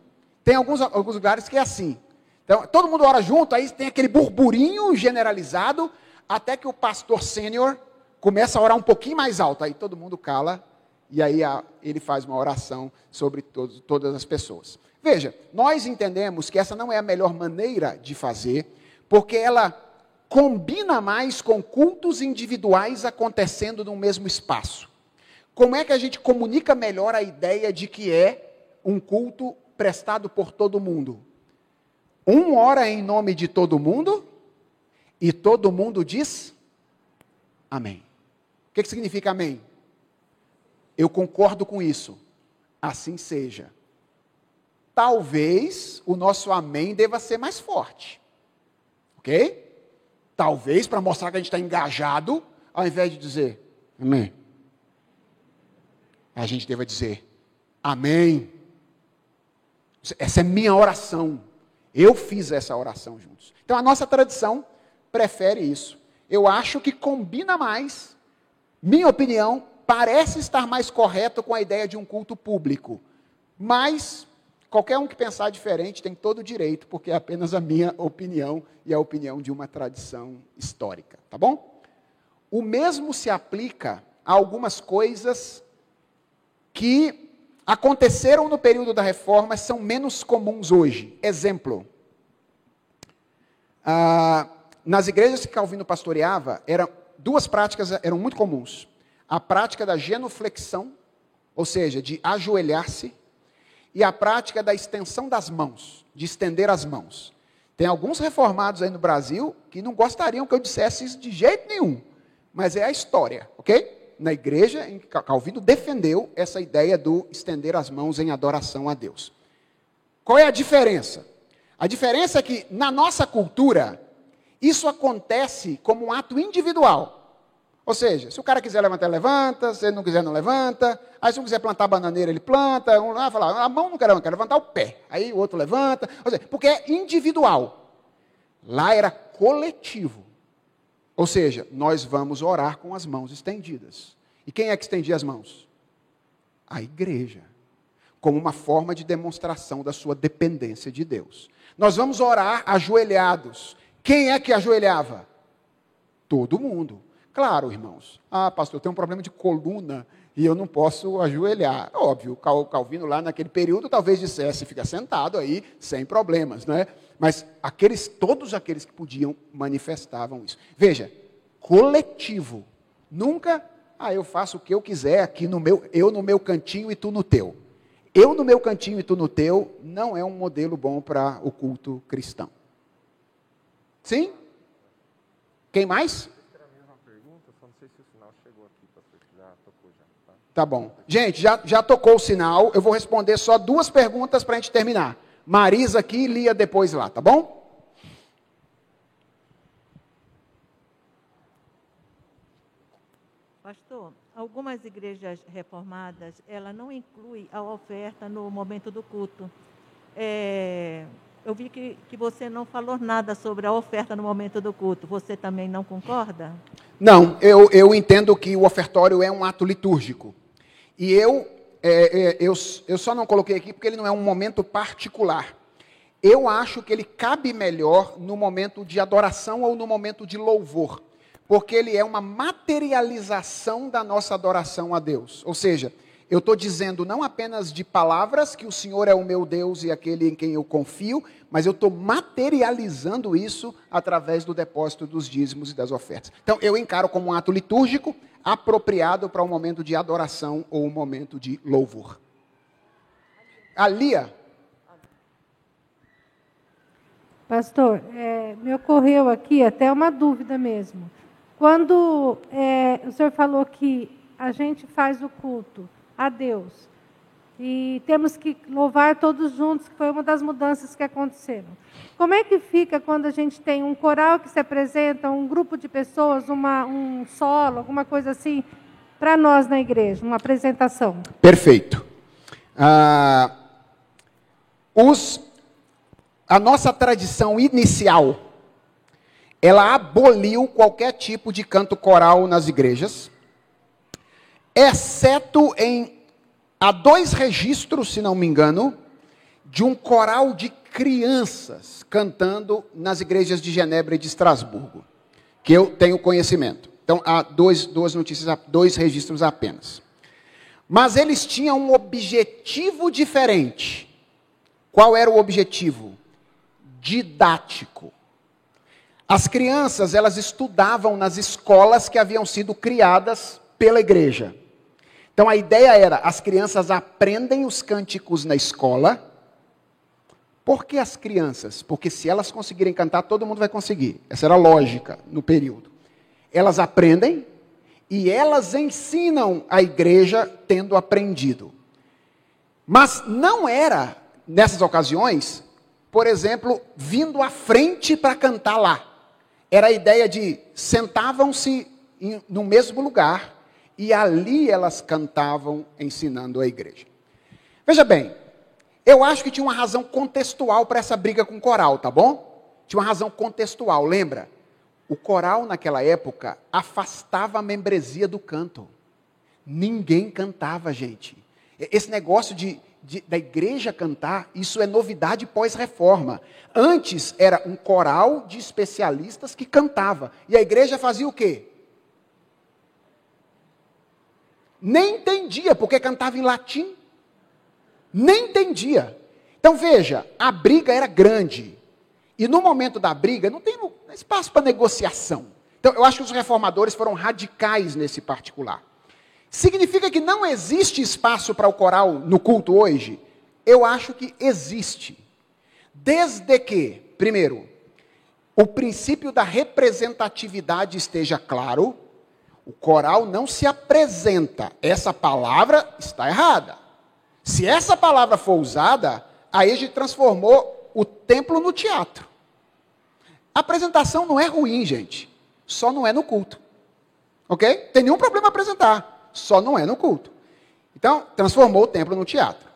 tem alguns, alguns lugares que é assim. Então, todo mundo ora junto, aí tem aquele burburinho generalizado, até que o pastor sênior começa a orar um pouquinho mais alto. Aí todo mundo cala, e aí a, ele faz uma oração sobre todos, todas as pessoas. Veja, nós entendemos que essa não é a melhor maneira de fazer, porque ela combina mais com cultos individuais acontecendo no mesmo espaço. Como é que a gente comunica melhor a ideia de que é um culto prestado por todo mundo? Um ora em nome de todo mundo e todo mundo diz amém. O que, que significa amém? Eu concordo com isso. Assim seja. Talvez o nosso amém deva ser mais forte. Ok? Talvez para mostrar que a gente está engajado, ao invés de dizer amém, a gente deva dizer amém. Essa é minha oração. Eu fiz essa oração juntos. Então a nossa tradição prefere isso. Eu acho que combina mais, minha opinião, parece estar mais correto com a ideia de um culto público. Mas qualquer um que pensar diferente tem todo o direito, porque é apenas a minha opinião e a opinião de uma tradição histórica, tá bom? O mesmo se aplica a algumas coisas que aconteceram no período da reforma são menos comuns hoje. Exemplo, ah, nas igrejas que Calvino pastoreava, eram, duas práticas eram muito comuns. A prática da genuflexão, ou seja, de ajoelhar-se, e a prática da extensão das mãos, de estender as mãos. Tem alguns reformados aí no Brasil que não gostariam que eu dissesse isso de jeito nenhum, mas é a história, ok? na igreja Calvino defendeu essa ideia do estender as mãos em adoração a Deus. Qual é a diferença? A diferença é que na nossa cultura isso acontece como um ato individual. Ou seja, se o cara quiser levantar, levanta, se ele não quiser, não levanta. Aí, se um quiser plantar bananeira, ele planta. Um lá fala, a mão não quer quer levantar o pé. Aí o outro levanta. Ou seja, porque é individual. Lá era coletivo. Ou seja, nós vamos orar com as mãos estendidas. E quem é que estendia as mãos? A igreja. Como uma forma de demonstração da sua dependência de Deus. Nós vamos orar ajoelhados. Quem é que ajoelhava? Todo mundo. Claro, irmãos. Ah, pastor, eu tenho um problema de coluna e eu não posso ajoelhar. Óbvio, Calvino lá naquele período talvez dissesse, fica sentado aí, sem problemas, não é? Mas aqueles, todos aqueles que podiam manifestavam isso. Veja, coletivo. Nunca, ah, eu faço o que eu quiser aqui no meu, eu no meu cantinho e tu no teu. Eu no meu cantinho e tu no teu não é um modelo bom para o culto cristão. Sim? Quem mais? Tá bom. Gente, já, já tocou o sinal. Eu vou responder só duas perguntas para a gente terminar. Marisa aqui e Lia depois lá, tá bom? Pastor, algumas igrejas reformadas, ela não inclui a oferta no momento do culto. É, eu vi que, que você não falou nada sobre a oferta no momento do culto. Você também não concorda? Não, eu, eu entendo que o ofertório é um ato litúrgico. E eu é, é, eu, eu só não coloquei aqui porque ele não é um momento particular. Eu acho que ele cabe melhor no momento de adoração ou no momento de louvor, porque ele é uma materialização da nossa adoração a Deus. Ou seja, eu estou dizendo não apenas de palavras que o Senhor é o meu Deus e aquele em quem eu confio, mas eu estou materializando isso através do depósito dos dízimos e das ofertas. Então, eu encaro como um ato litúrgico, apropriado para um momento de adoração ou um momento de louvor. A Lia. Pastor, é, me ocorreu aqui até uma dúvida mesmo. Quando é, o senhor falou que a gente faz o culto a Deus e temos que louvar todos juntos, que foi uma das mudanças que aconteceram. Como é que fica quando a gente tem um coral que se apresenta, um grupo de pessoas, uma, um solo, alguma coisa assim, para nós na igreja, uma apresentação? Perfeito. Ah, os, a nossa tradição inicial, ela aboliu qualquer tipo de canto coral nas igrejas, exceto em há dois registros, se não me engano, de um coral de crianças cantando nas igrejas de Genebra e de Estrasburgo, que eu tenho conhecimento. Então, há dois, duas notícias, dois registros apenas. Mas eles tinham um objetivo diferente. Qual era o objetivo? Didático. As crianças, elas estudavam nas escolas que haviam sido criadas pela igreja. Então a ideia era: as crianças aprendem os cânticos na escola. Por que as crianças? Porque se elas conseguirem cantar, todo mundo vai conseguir. Essa era a lógica no período. Elas aprendem e elas ensinam a igreja tendo aprendido. Mas não era, nessas ocasiões, por exemplo, vindo à frente para cantar lá. Era a ideia de sentavam-se no mesmo lugar e ali elas cantavam ensinando a igreja. Veja bem, eu acho que tinha uma razão contextual para essa briga com o coral, tá bom? Tinha uma razão contextual, lembra? O coral naquela época afastava a membresia do canto. Ninguém cantava, gente. Esse negócio de de, da igreja cantar, isso é novidade pós-reforma. Antes era um coral de especialistas que cantava. E a igreja fazia o quê? Nem entendia, porque cantava em latim. Nem entendia. Então veja, a briga era grande. E no momento da briga, não tem espaço para negociação. Então eu acho que os reformadores foram radicais nesse particular. Significa que não existe espaço para o coral no culto hoje? Eu acho que existe. Desde que, primeiro, o princípio da representatividade esteja claro, o coral não se apresenta. Essa palavra está errada. Se essa palavra for usada, aí a gente transformou o templo no teatro. A apresentação não é ruim, gente. Só não é no culto. Ok? Tem nenhum problema apresentar só não é no culto. Então, transformou o templo no teatro.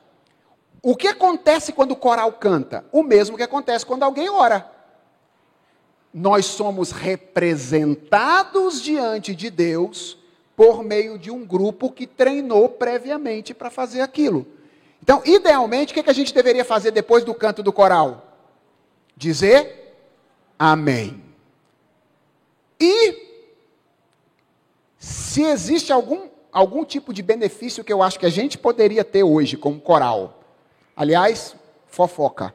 O que acontece quando o coral canta? O mesmo que acontece quando alguém ora. Nós somos representados diante de Deus por meio de um grupo que treinou previamente para fazer aquilo. Então, idealmente, o que a gente deveria fazer depois do canto do coral? Dizer amém. E se existe algum algum tipo de benefício que eu acho que a gente poderia ter hoje como coral. Aliás, fofoca.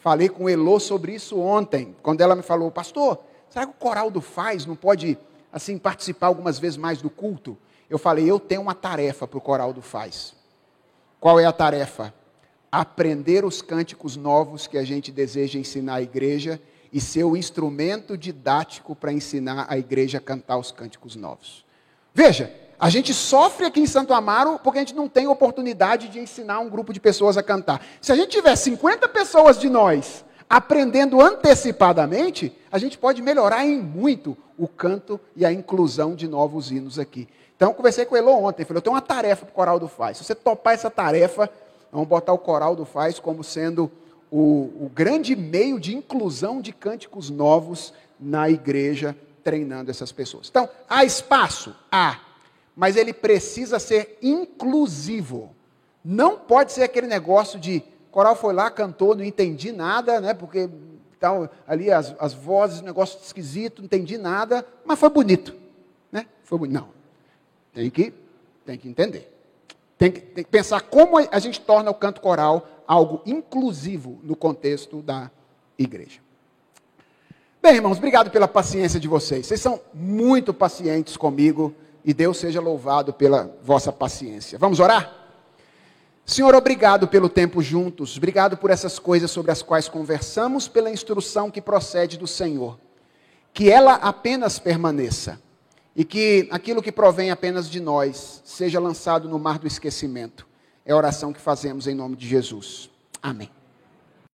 Falei com Elô sobre isso ontem, quando ela me falou, pastor, será que o coral do Faz não pode assim participar algumas vezes mais do culto? Eu falei, eu tenho uma tarefa para o coral do Faz. Qual é a tarefa? Aprender os cânticos novos que a gente deseja ensinar à igreja e ser o instrumento didático para ensinar a igreja a cantar os cânticos novos. Veja, a gente sofre aqui em Santo Amaro porque a gente não tem oportunidade de ensinar um grupo de pessoas a cantar. Se a gente tiver 50 pessoas de nós aprendendo antecipadamente, a gente pode melhorar em muito o canto e a inclusão de novos hinos aqui. Então, conversei com o Elo ontem, falei, eu tenho uma tarefa para o Coral do Faz. Se você topar essa tarefa, vamos botar o Coral do Faz como sendo o, o grande meio de inclusão de cânticos novos na igreja, treinando essas pessoas. Então, há espaço? Há mas ele precisa ser inclusivo. Não pode ser aquele negócio de coral foi lá, cantou, não entendi nada, né? Porque tal, ali as, as vozes, negócio esquisito, não entendi nada, mas foi bonito, né? Foi bonito. Não, tem que, tem que entender. Tem que, tem que pensar como a gente torna o canto coral algo inclusivo no contexto da igreja. Bem, irmãos, obrigado pela paciência de vocês. Vocês são muito pacientes comigo e Deus seja louvado pela vossa paciência. Vamos orar? Senhor, obrigado pelo tempo juntos, obrigado por essas coisas sobre as quais conversamos, pela instrução que procede do Senhor. Que ela apenas permaneça e que aquilo que provém apenas de nós seja lançado no mar do esquecimento. É a oração que fazemos em nome de Jesus. Amém.